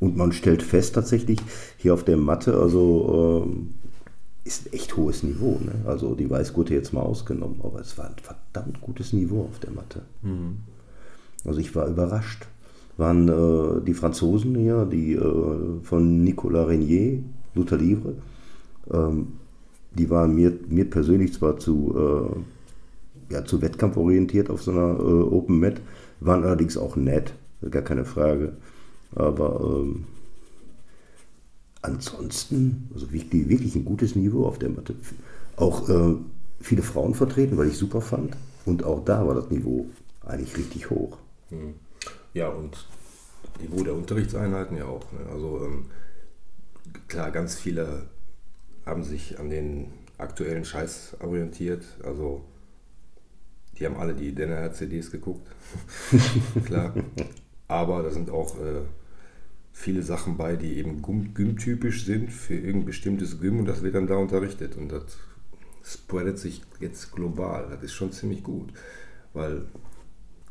Und man stellt fest tatsächlich hier auf der Matte, also äh, ist ein echt hohes Niveau. Ne? Also die Weißgurte jetzt mal ausgenommen, aber es war ein verdammt gutes Niveau auf der Matte. Mhm. Also ich war überrascht. Waren äh, die Franzosen hier, die äh, von Nicolas Renier, Luther Livre. Ähm, die waren mir, mir persönlich zwar zu, äh, ja, zu Wettkampf orientiert auf so einer äh, Open Mat, waren allerdings auch nett, gar keine Frage. Aber ähm, ansonsten, also wirklich, wirklich ein gutes Niveau auf der Matte. Auch äh, viele Frauen vertreten, weil ich super fand. Und auch da war das Niveau eigentlich richtig hoch. Hm. Ja, und Niveau der Unterrichtseinheiten ja auch. Ne? Also ähm, klar, ganz viele haben sich an den aktuellen Scheiß orientiert. Also die haben alle die Denner CDs geguckt. [LAUGHS] klar. Aber da sind auch äh, viele Sachen bei, die eben Gym-typisch sind für irgendein bestimmtes Gym und das wird dann da unterrichtet. Und das spreadet sich jetzt global. Das ist schon ziemlich gut. Weil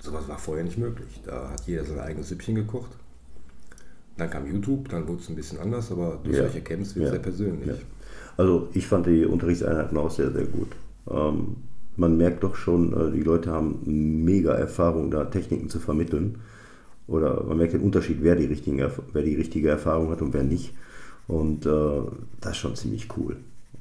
sowas war vorher nicht möglich. Da hat jeder sein eigenes Süppchen gekocht. Dann kam YouTube, dann wurde es ein bisschen anders, aber durch ja. solche Camps wird es ja. sehr persönlich. Ja. Also ich fand die Unterrichtseinheiten auch sehr, sehr gut. Ähm, man merkt doch schon, äh, die Leute haben mega Erfahrung, da Techniken zu vermitteln. Oder man merkt den Unterschied, wer die, richtigen, wer die richtige Erfahrung hat und wer nicht. Und äh, das ist schon ziemlich cool.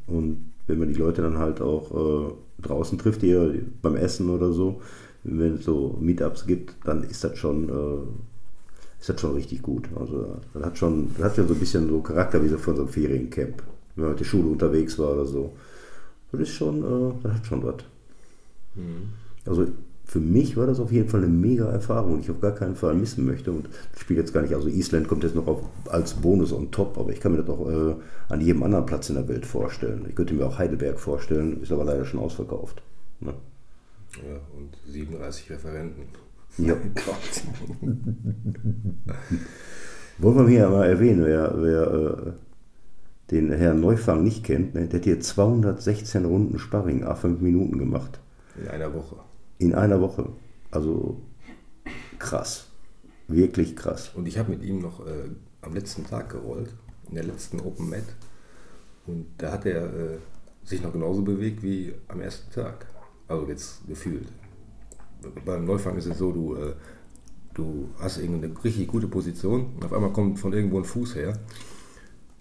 Und wenn man die Leute dann halt auch äh, draußen trifft, hier beim Essen oder so, wenn es so Meetups gibt, dann ist das schon äh, ist das schon richtig gut. Also das hat schon, das hat ja so ein bisschen so Charakter wie so von so einem Feriencamp, wenn man mit der Schule unterwegs war oder so. Das ist schon, äh, das hat schon was. Mhm. Also für mich war das auf jeden Fall eine mega Erfahrung, die ich auf gar keinen Fall missen möchte. Und das spielt jetzt gar nicht, also Island kommt jetzt noch auf, als Bonus on top, aber ich kann mir das auch äh, an jedem anderen Platz in der Welt vorstellen. Ich könnte mir auch Heidelberg vorstellen, ist aber leider schon ausverkauft. Ne? Ja, und 37 Referenten. Ja. [LAUGHS] Wollen wir hier mal erwähnen, wer, wer, äh, den Herrn Neufang nicht kennt, ne, der hat hier 216 Runden Sparring, a 5 Minuten gemacht. In einer Woche. In einer Woche. Also krass. Wirklich krass. Und ich habe mit ihm noch äh, am letzten Tag gerollt, in der letzten Open Mat. Und da hat er äh, sich noch genauso bewegt wie am ersten Tag. Also jetzt gefühlt. Beim Neufang ist es so, du, äh, du hast irgendeine richtig gute Position und auf einmal kommt von irgendwo ein Fuß her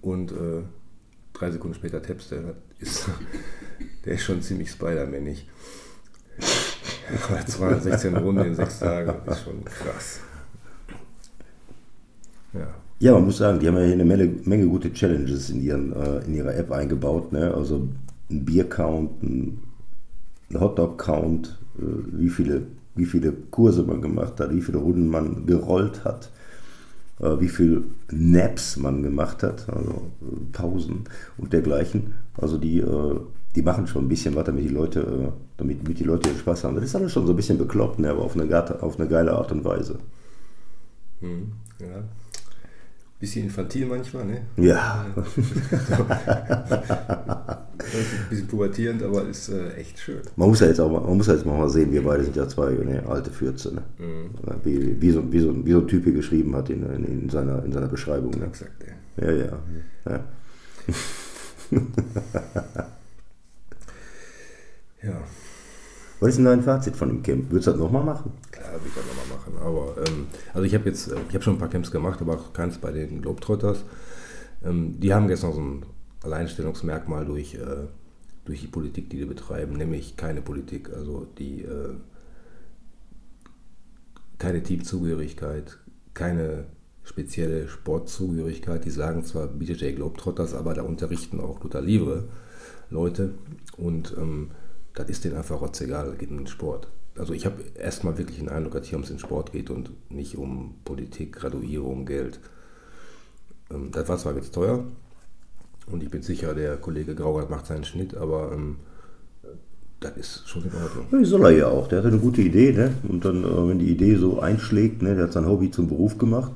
und äh, drei Sekunden später tappst der. Ist, [LAUGHS] der ist schon ziemlich Spider-Manig. 216 [LAUGHS] Runden in sechs Tagen ist schon krass. Ja. Ja, man muss sagen, die haben ja hier eine Menge, Menge gute Challenges in, ihren, äh, in ihrer App eingebaut. Ne? Also ein Bier-Count, ein Hotdog-Count, äh, wie, viele, wie viele Kurse man gemacht hat, wie viele Runden man gerollt hat, äh, wie viele Naps man gemacht hat, also äh, Pausen und dergleichen. Also die, die machen schon ein bisschen was, damit die Leute, damit, damit die Leute Spaß haben. Das ist alles schon so ein bisschen bekloppt, ne? aber auf eine, auf eine geile Art und Weise. Hm, ja. Bisschen infantil manchmal, ne? Ja. [LAUGHS] [LAUGHS] ein bisschen pubertierend, aber ist äh, echt schön. Man muss ja jetzt auch mal, man muss ja jetzt mal sehen, wir beide sind ja zwei ne, alte Fürze, ne? Mhm. Wie, wie, so, wie, so, wie so ein Typ hier geschrieben hat in, in, in, seiner, in seiner Beschreibung. Ne? Exakt, ja. Ja, ja. ja. [LAUGHS] ja. Was ist denn dein Fazit von dem Camp? Würdest du das nochmal machen? Klar, würde ich das nochmal machen. Aber ähm, also ich habe jetzt, äh, ich habe schon ein paar Camps gemacht, aber auch keins bei den Globetrotters. Ähm, die haben gestern so ein Alleinstellungsmerkmal durch, äh, durch die Politik, die die betreiben, nämlich keine Politik, also die äh, keine Teamzugehörigkeit, keine spezielle Sportzugehörigkeit. Die sagen zwar BJJ Globetrotters, aber da unterrichten auch Luther Livre Leute und ähm, das ist denen einfach rotzegal, geht um den Sport. Also ich habe erstmal wirklich den Eindruck, dass hier ums den Sport geht und nicht um Politik, Graduierung, Geld. Ähm, das war zwar jetzt teuer und ich bin sicher, der Kollege Graugart macht seinen Schnitt, aber ähm, das ist schon in Ordnung. Ja, soll er ja auch. Der hatte eine gute Idee, ne? Und dann, äh, wenn die Idee so einschlägt, ne, der hat sein Hobby zum Beruf gemacht.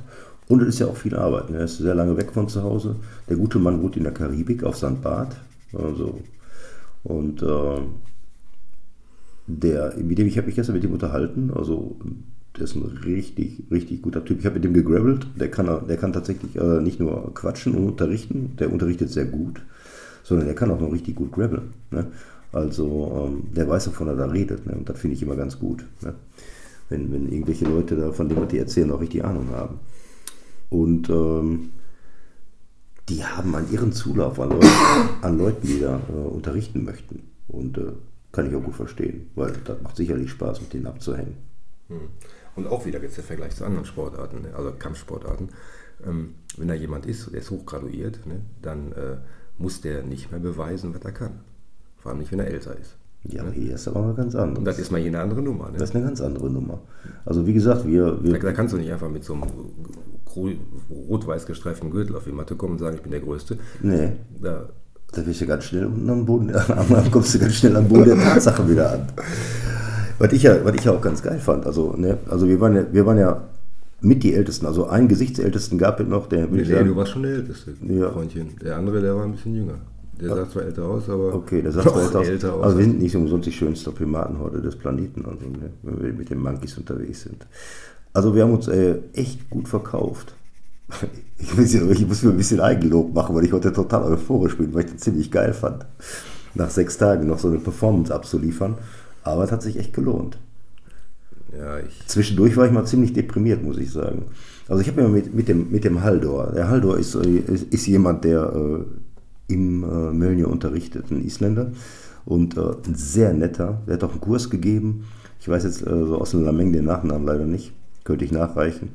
Und es ist ja auch viel Arbeit. Ne? Er ist sehr lange weg von zu Hause. Der gute Mann wohnt in der Karibik auf St. Barth. Also, und äh, der, mit dem ich habe mich gestern mit ihm unterhalten, also der ist ein richtig, richtig guter Typ. Ich habe mit dem gegrabbelt. Der kann, der kann tatsächlich äh, nicht nur quatschen und unterrichten, der unterrichtet sehr gut, sondern der kann auch noch richtig gut grabbeln. Ne? Also ähm, der weiß, wovon er da redet. Ne? Und das finde ich immer ganz gut. Ne? Wenn, wenn irgendwelche Leute da, von dem, die erzählen, auch richtig Ahnung haben. Und ähm, die haben einen irren Zulauf an Leuten, an Leuten die da äh, unterrichten möchten. Und äh, kann ich auch gut verstehen, weil das macht sicherlich Spaß, mit denen abzuhängen. Hm. Und auch wieder jetzt der Vergleich zu anderen Sportarten, ne? also Kampfsportarten. Ähm, wenn da jemand ist, der ist hochgraduiert, ne, dann äh, muss der nicht mehr beweisen, was er kann. Vor allem nicht, wenn er älter ist. Ja, ne? hier ist aber mal ganz anders. Und das ist mal hier eine andere Nummer. Ne? Das ist eine ganz andere Nummer. Also wie gesagt, wir... wir da, da, kannst du nicht einfach mit so einem rot-weiß gestreiften Gürtel auf die Matte kommen und sagen, ich bin der Größte. Nee. Da, da bist du ganz schnell unten am Boden, [LAUGHS] dann kommst du ganz schnell am Boden der Tatsache wieder an. Was ich ja, was ich ja auch ganz geil fand, also, ne, also wir waren ja, wir waren ja mit die Ältesten, also einen Gesichtsältesten gab es noch, der. Nee, nee du warst schon der Älteste, ja. Freundchen. Der andere, der war ein bisschen jünger. Der sah zwar älter aus, aber. Okay, der sah zwar [LAUGHS] älter, älter aus. Also wir sind nicht umsonst die schönste Primatenhorde des Planeten, also, ne, wenn wir mit den Monkeys unterwegs sind. Also wir haben uns äh, echt gut verkauft. [LAUGHS] Ich muss, ich muss mir ein bisschen Eigenlob machen, weil ich heute total euphorisch bin, weil ich das ziemlich geil fand. Nach sechs Tagen noch so eine Performance abzuliefern. Aber es hat sich echt gelohnt. Ja, Zwischendurch war ich mal ziemlich deprimiert, muss ich sagen. Also ich habe mir mit, mit, dem, mit dem Haldor, der Haldor ist, ist, ist jemand, der äh, im äh, Mölnir unterrichtet, ein Isländer. Und äh, ein sehr netter, der hat auch einen Kurs gegeben. Ich weiß jetzt äh, so aus einer Menge den Nachnamen leider nicht, könnte ich nachreichen.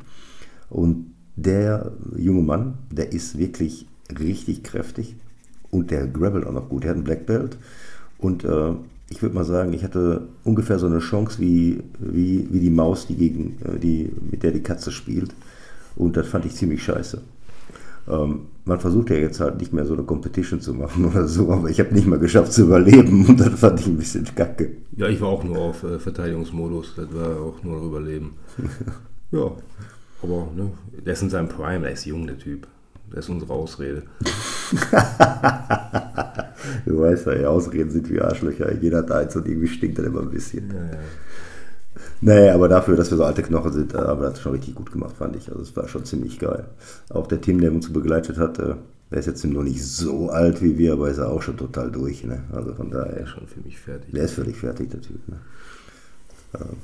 Und der junge Mann, der ist wirklich richtig kräftig und der grabbelt auch noch gut. Der hat einen Black Belt und äh, ich würde mal sagen, ich hatte ungefähr so eine Chance wie, wie, wie die Maus, die gegen, äh, die, mit der die Katze spielt. Und das fand ich ziemlich scheiße. Ähm, man versucht ja jetzt halt nicht mehr so eine Competition zu machen [LAUGHS] oder so, aber ich habe nicht mal geschafft zu überleben und das fand ich ein bisschen kacke. Ja, ich war auch nur auf äh, Verteidigungsmodus, das war auch nur Überleben. [LAUGHS] ja, aber ne, der ist in seinem Prime, der ist jung, der Typ. Das ist unsere Ausrede. [LAUGHS] du weißt ja, Ausreden sind wie Arschlöcher. Jeder hat eins und irgendwie stinkt dann immer ein bisschen. Ja, ja. Nee, aber dafür, dass wir so alte Knochen sind, äh, aber das hat schon richtig gut gemacht, fand ich. Also es war schon ziemlich geil. Auch der Team, der uns begleitet hat, äh, der ist jetzt noch nicht so alt wie wir, aber ist er auch schon total durch. Ne? Also von daher. Schon für mich fertig. Der ist völlig fertig, der Typ. Ne? Ähm,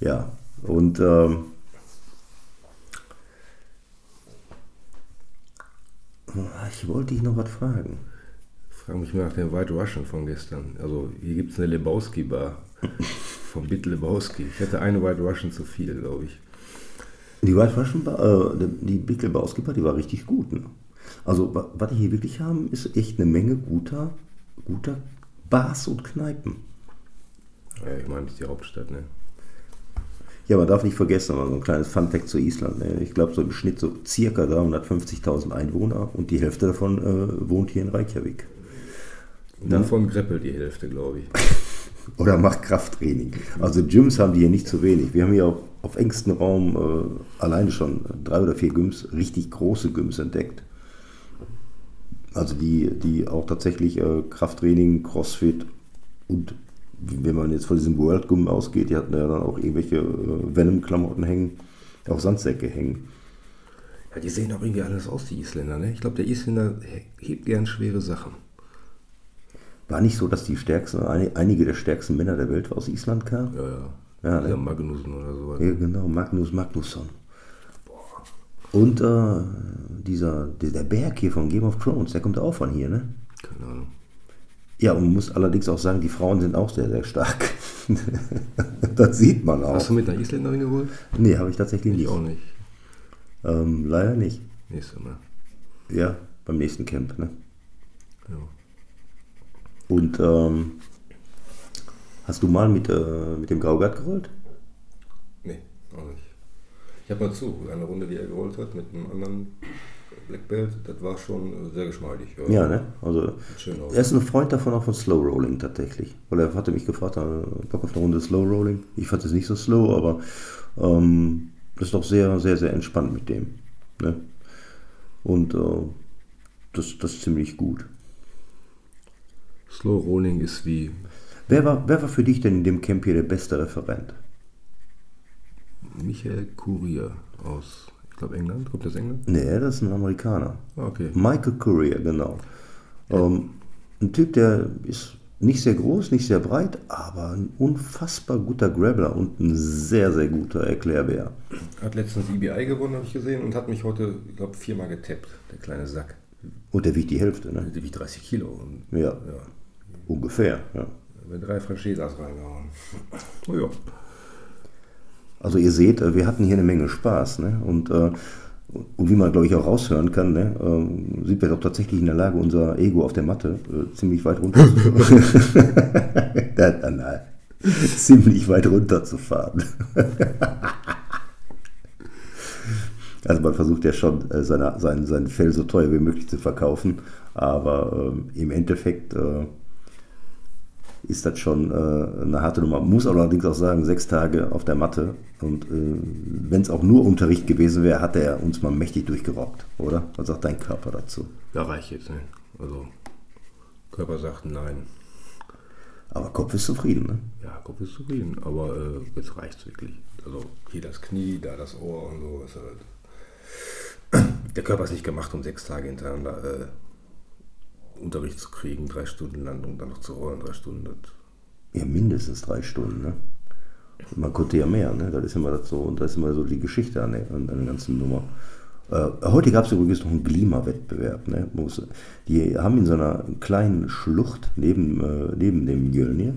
ja, und ähm, ich wollte dich noch was fragen. Frag mich mal nach dem White Russian von gestern. Also hier gibt es eine Lebowski-Bar [LAUGHS] von Bit Lebowski. Ich hatte eine White Russian zu viel, glaube ich. Die White Russian Bar, äh, die Bit Lebowski Bar, die war richtig gut. Ne? Also was die hier wirklich haben, ist echt eine Menge guter, guter Bars und Kneipen. Ja, ich meine, das ist die Hauptstadt, ne? Ja, man darf nicht vergessen, aber so ein kleines Funfact zu Island. Ne? Ich glaube, so im Schnitt so circa 350.000 Einwohner und die Hälfte davon äh, wohnt hier in Reykjavik. Und davon greppelt die Hälfte, glaube ich. [LAUGHS] Oder macht Krafttraining. Also Gyms haben die hier nicht zu wenig. Wir haben hier auf, auf engstem Raum äh, alleine schon drei oder vier Gyms, richtig große Gyms entdeckt. Also die, die auch tatsächlich äh, Krafttraining, Crossfit und wenn man jetzt von diesem World Gym ausgeht, die hatten ja dann auch irgendwelche äh, Venom-Klamotten hängen, auch Sandsäcke hängen. Ja, die sehen auch irgendwie alles aus, die Isländer. Ne? Ich glaube, der Isländer hebt gern schwere Sachen. War nicht so, dass die stärksten, einige der stärksten Männer der Welt aus Island kamen? Ja, ja. Ja, ne? Magnussen oder so. Ja, genau, Magnus Magnusson. Und äh, dieser, der Berg hier von Game of Thrones, der kommt auch von hier, ne? Keine Ahnung. Ja, und man muss allerdings auch sagen, die Frauen sind auch sehr, sehr stark. [LAUGHS] das sieht man auch. Hast du mit einer Isländerin geholt? Nee, habe ich tatsächlich nicht. Ich auch nicht. Ähm, leider nicht. Nächstes Mal. Ja, beim nächsten Camp, ne? Ja. Und ähm, hast du mal mit, äh, mit dem Graugart gerollt? Nee, auch nicht. Ich habe mal zu, eine Runde, die er gerollt hat mit einem anderen Black Belt, das war schon sehr geschmeidig. Ja, ja ne? Also, er ist ein Freund davon auch von Slow Rolling tatsächlich. Weil er hatte mich gefragt, Bock auf eine Runde Slow Rolling. Ich fand es nicht so slow, aber ähm, das ist doch sehr, sehr, sehr entspannt mit dem. Ne? Und äh, das, das ist ziemlich gut. Slow Rolling ist wie. Wer war, wer war für dich denn in dem Camp hier der beste Referent? Michael Courier aus, glaube, England. Kommt das England? Nee, das ist ein Amerikaner. Ah, okay. Michael Courier, genau. Ja. Ähm, ein Typ, der ist nicht sehr groß, nicht sehr breit, aber ein unfassbar guter Grabbler und ein sehr, sehr guter Erklärbär. Hat letztens EBI gewonnen, habe ich gesehen, und hat mich heute, ich glaube, viermal getappt, der kleine Sack. Und der wiegt die Hälfte, ne? Der wiegt 30 Kilo. Und, ja. ja. Ungefähr, ja. Mit drei Franchises reingehauen. Oh ja. Also ihr seht, äh, wir hatten hier eine Menge Spaß. Ne? Und, äh, und wie man, glaube ich, auch raushören kann, ne, äh, sind wir doch tatsächlich in der Lage, unser Ego auf der Matte äh, ziemlich weit runter zu [LAUGHS] ziemlich weit runterzufahren. [LAUGHS] also man versucht ja schon, äh, seine, sein, sein Fell so teuer wie möglich zu verkaufen, aber ähm, im Endeffekt äh, ist das schon äh, eine harte Nummer. Muss allerdings auch sagen, sechs Tage auf der Matte. Und äh, wenn es auch nur Unterricht gewesen wäre, hat er uns mal mächtig durchgerockt, oder? Was sagt dein Körper dazu? Ja, reicht jetzt nicht. Also, Körper sagt nein. Aber Kopf ist zufrieden, ne? Ja, Kopf ist zufrieden. Aber äh, jetzt reicht es wirklich. Also, hier das Knie, da das Ohr und so. Ist halt [CLEARS THROAT] der Körper ist nicht gemacht, um sechs Tage hintereinander äh, Unterricht zu kriegen, drei Stunden lang und dann noch zu rollen, drei Stunden. Ja, mindestens drei Stunden, ne? Man konnte ja mehr, ne? Das ist immer das so, und das ist immer so die Geschichte an der, an der ganzen Nummer. Äh, heute gab es übrigens noch einen Klimawettbewerb. Ne? Die haben in so einer kleinen Schlucht neben, äh, neben dem Gölnir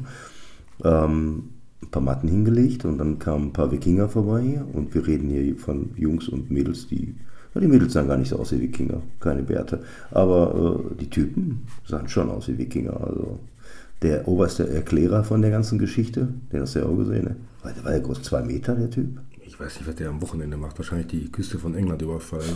ähm, ein paar Matten hingelegt und dann kamen ein paar Wikinger vorbei und wir reden hier von Jungs und Mädels, die die Mädels sahen gar nicht so aus wie Wikinger, keine Bärte. Aber äh, die Typen sahen schon aus wie Wikinger. Also der oberste Erklärer von der ganzen Geschichte, den hast du ja auch gesehen, ne? War, der war ja groß zwei Meter, der Typ. Ich weiß nicht, was der am Wochenende macht. Wahrscheinlich die Küste von England überfallen. [LAUGHS]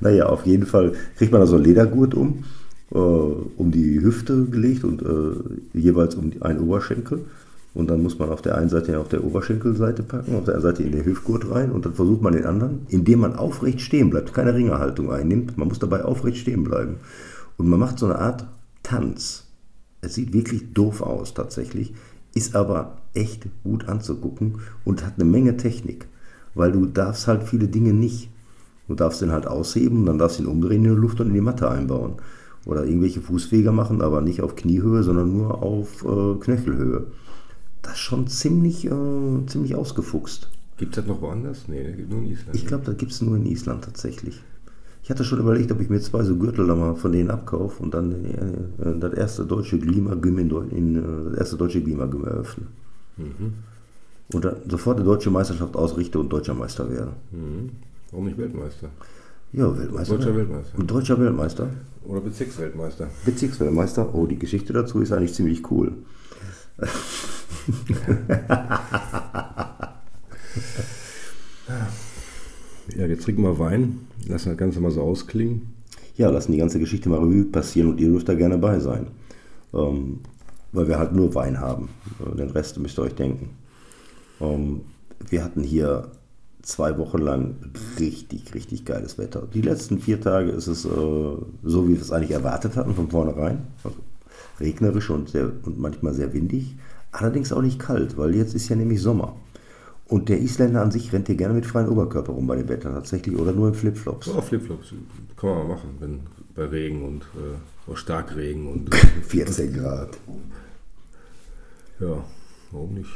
naja, auf jeden Fall kriegt man da so einen Ledergurt um, äh, um die Hüfte gelegt und äh, jeweils um einen Oberschenkel. Und dann muss man auf der einen Seite auf der Oberschenkelseite packen, auf der anderen Seite in den Hüftgurt rein und dann versucht man den anderen, indem man aufrecht stehen bleibt, keine Ringerhaltung einnimmt. Man muss dabei aufrecht stehen bleiben. Und man macht so eine Art Tanz. Es sieht wirklich doof aus tatsächlich, ist aber echt gut anzugucken und hat eine Menge Technik, weil du darfst halt viele Dinge nicht. Du darfst den halt ausheben, dann darfst du ihn umdrehen in die Luft und in die Matte einbauen. Oder irgendwelche Fußfeger machen, aber nicht auf Kniehöhe, sondern nur auf äh, Knöchelhöhe das ist schon ziemlich, äh, ziemlich ausgefuchst. Gibt es das noch woanders? Nee, das gibt nur in Island. Ich glaube, das gibt es nur in Island tatsächlich. Ich hatte schon überlegt, ob ich mir zwei so Gürtel mal von denen abkaufe und dann äh, das erste deutsche Glima-Gym in, in, äh, das erste deutsche Glima-Gym eröffne. Mhm. Und dann sofort eine deutsche Meisterschaft ausrichte und deutscher Meister werde. Mhm. Warum nicht Weltmeister? Ja, Weltmeister. Deutscher Weltmeister. Und deutscher Weltmeister. Oder Bezirksweltmeister. Bezirksweltmeister. Oh, die Geschichte dazu ist eigentlich ziemlich cool. [LAUGHS] ja, jetzt trinken wir Wein. Lassen das Ganze mal so ausklingen. Ja, lassen die ganze Geschichte mal Revue passieren und ihr dürft da gerne bei sein. Ähm, weil wir halt nur Wein haben. Den Rest müsst ihr euch denken. Ähm, wir hatten hier zwei Wochen lang richtig, richtig geiles Wetter. Die letzten vier Tage ist es äh, so, wie wir es eigentlich erwartet hatten von vornherein. Also regnerisch und, sehr, und manchmal sehr windig. Allerdings auch nicht kalt, weil jetzt ist ja nämlich Sommer. Und der Isländer an sich rennt hier gerne mit freiem Oberkörper rum bei dem Wetter tatsächlich oder nur in Flipflops. Ja, Flipflops kann man mal machen, wenn bei Regen und äh, Starkregen und [LAUGHS] 14 Grad. Ja, warum nicht?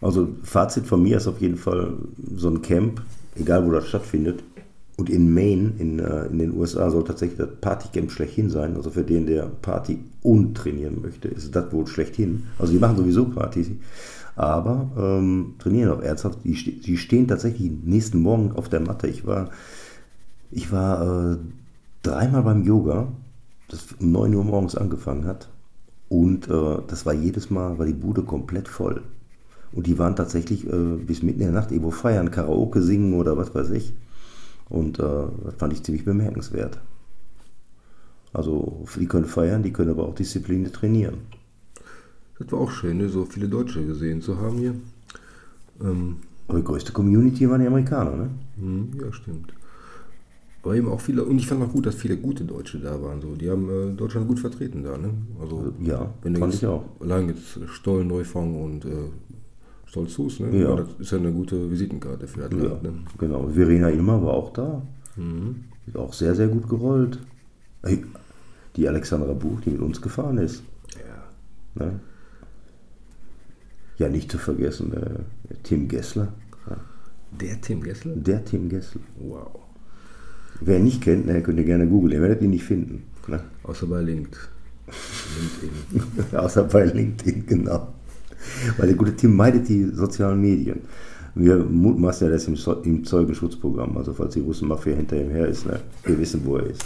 Also Fazit von mir ist auf jeden Fall so ein Camp, egal wo das stattfindet, und in Maine, in, äh, in den USA, soll tatsächlich das Partycamp schlechthin sein. Also für den, der Party und trainieren möchte, ist das wohl schlechthin. Also die machen sowieso Partys, aber ähm, trainieren auch ernsthaft. Die, die stehen tatsächlich nächsten Morgen auf der Matte. Ich war, ich war äh, dreimal beim Yoga, das um 9 Uhr morgens angefangen hat. Und äh, das war jedes Mal, war die Bude komplett voll. Und die waren tatsächlich äh, bis mitten in der Nacht irgendwo feiern, Karaoke singen oder was weiß ich. Und äh, das fand ich ziemlich bemerkenswert. Also die können feiern, die können aber auch Disziplin trainieren. Das war auch schön, ne? so viele Deutsche gesehen zu haben hier. Ähm, aber die größte Community waren die Amerikaner, ne? Hm, ja, stimmt. Aber eben auch viele, und ich fand auch gut, dass viele gute Deutsche da waren. So. Die haben äh, Deutschland gut vertreten da, ne? Also, ja, wenn fand ich auch. Allein jetzt Stoll, Neufang und äh, Stolz Fuß, ne? Ja. Das ist ja eine gute Visitenkarte für Athlet, ja, ne? Genau. Verena Ilmer war auch da. Mhm. Ist auch sehr, sehr gut gerollt. Die Alexandra Buch, die mit uns gefahren ist. Ja. Ne? Ja, nicht zu vergessen, äh, Tim Gessler. Ja. Der Tim Gessler? Der Tim Gessler. Wow. Wer ihn nicht kennt, ne, könnt ihr gerne googeln. Ihr werdet ihn nicht finden. Ne? Außer bei LinkedIn. [LAUGHS] Außer bei LinkedIn, genau. Weil der gute Tim meidet die sozialen Medien. Wir mutmaßen ja das im, im Zeugenschutzprogramm. Also falls die Russenmafia hinter ihm her ist, ne? wir wissen, wo er ist.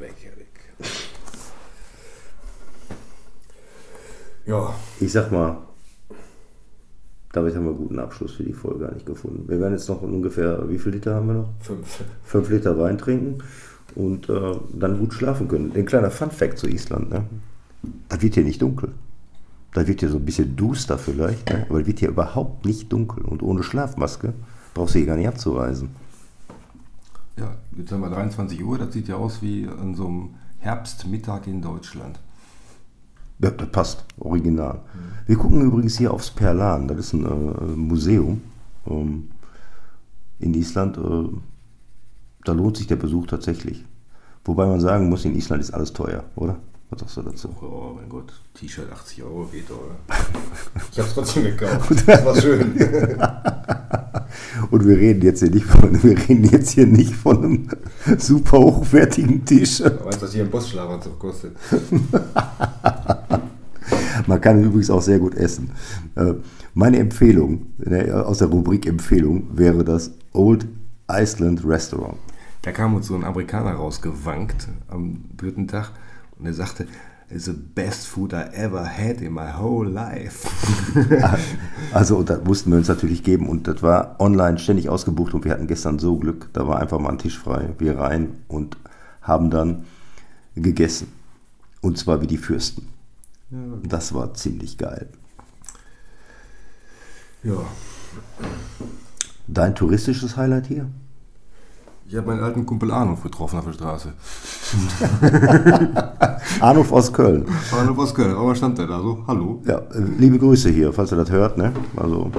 Lächerlich. Ja. Ich sag mal, damit haben wir einen guten Abschluss für die Folge eigentlich gefunden. Wir werden jetzt noch ungefähr, wie viel Liter haben wir noch? Fünf. Fünf Liter Wein trinken und äh, dann gut schlafen können. Ein kleiner Fun-Fact zu Island. Ne? Das wird hier nicht dunkel. Da wird hier so ein bisschen duster vielleicht, ne? aber es wird hier überhaupt nicht dunkel. Und ohne Schlafmaske brauchst du hier gar nicht abzureisen. Ja, jetzt haben wir 23 Uhr, das sieht ja aus wie an so einem Herbstmittag in Deutschland. Ja, das passt, original. Wir gucken übrigens hier aufs Perlan, das ist ein äh, Museum ähm, in Island. Äh, da lohnt sich der Besuch tatsächlich. Wobei man sagen muss, in Island ist alles teuer, oder? Was sagst du dazu? Oh mein Gott, T-Shirt 80 Euro geht doch. Ich hab's trotzdem gekauft. [LAUGHS] Das war schön. Und wir reden jetzt hier nicht von, wir reden jetzt hier nicht von einem super hochwertigen T-Shirt. Weißt du, was hier ein Bossschlafanzug kostet? [LAUGHS] Man kann übrigens auch sehr gut essen. Äh, meine Empfehlung ne, aus der Rubrik Empfehlung wäre das Old Iceland Restaurant. Da kam uns so ein Amerikaner rausgewankt am dritten Tag und er sagte, It's the best food I ever had in my whole life. [LAUGHS] also, das mussten wir uns natürlich geben und das war online ständig ausgebucht und wir hatten gestern so Glück, da war einfach mal ein Tisch frei. Wir rein und haben dann gegessen. Und zwar wie die Fürsten. Ja. Das war ziemlich geil. Ja. Dein touristisches Highlight hier? Ich habe meinen alten Kumpel Arnulf getroffen auf der Straße. [LAUGHS] Arnulf aus Köln. Arnulf aus Köln, aber stand der da so, hallo. Ja, liebe Grüße hier, falls ihr das hört. Ne? Also,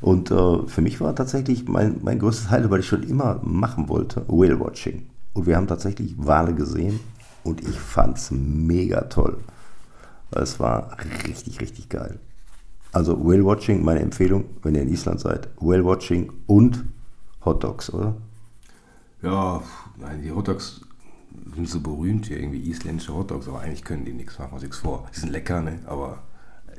und äh, für mich war tatsächlich mein, mein größtes Highlight, weil ich schon immer machen wollte, Whale Watching. Und wir haben tatsächlich Wale gesehen und ich fand es mega toll. Es war richtig, richtig geil. Also Whale Watching, meine Empfehlung, wenn ihr in Island seid, Whale Watching und Hot Dogs, oder? Ja, die Hot Dogs sind so berühmt hier, irgendwie isländische Hot Dogs, aber eigentlich können die nichts, machen wir uns nichts vor. Die sind lecker, ne? aber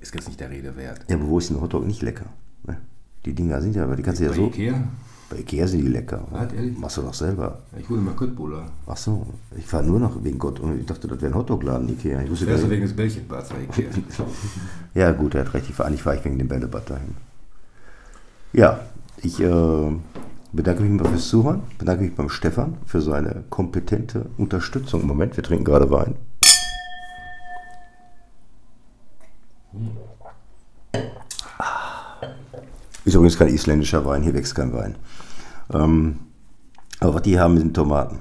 ist jetzt nicht der Rede wert. Ja, aber wo ist ein Hotdog nicht lecker? Ne? Die Dinger sind ja, aber die kannst du ja Bei so. Ikea? Bei Ikea sind die lecker. Was, ehrlich? Machst du doch selber. Ich hole mal Köttbullar. Ach so, ich fahre nur noch wegen Gott und ich dachte, das wäre ein Hotdog-Laden, Ikea. Ich wusste nicht. wegen des Bällchenbads bei Ikea? [LAUGHS] Ja, gut, er hat recht. Ich fahre eigentlich fahre ich wegen dem Bällebad dahin. Ja, ich äh, bedanke mich mal fürs Zuhören. Bedanke mich beim Stefan für seine kompetente Unterstützung. Moment, wir trinken gerade Wein. Ist übrigens kein isländischer Wein, hier wächst kein Wein. Ähm, aber was die haben, sind Tomaten.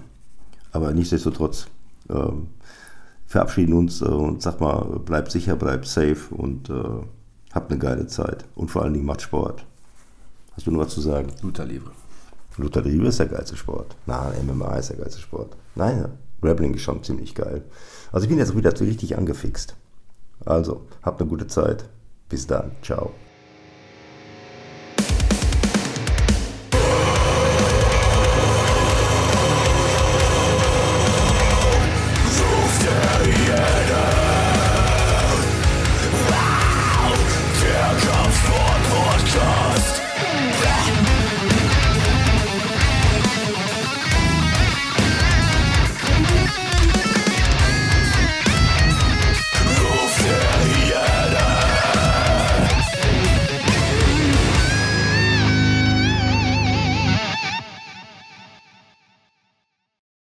Aber nichtsdestotrotz ähm, verabschieden uns äh, und sag mal, bleibt sicher, bleibt safe und äh, habt eine geile Zeit. Und vor allen Dingen macht Sport. Hast du noch was zu sagen? Luther Livre. Luther Liebe ist der geilste Sport. Nein, MMA ist der geilste Sport. Nein, Grappling ist schon ziemlich geil. Also ich bin jetzt wieder richtig angefixt. Also, habt eine gute Zeit. Bis dann. Ciao.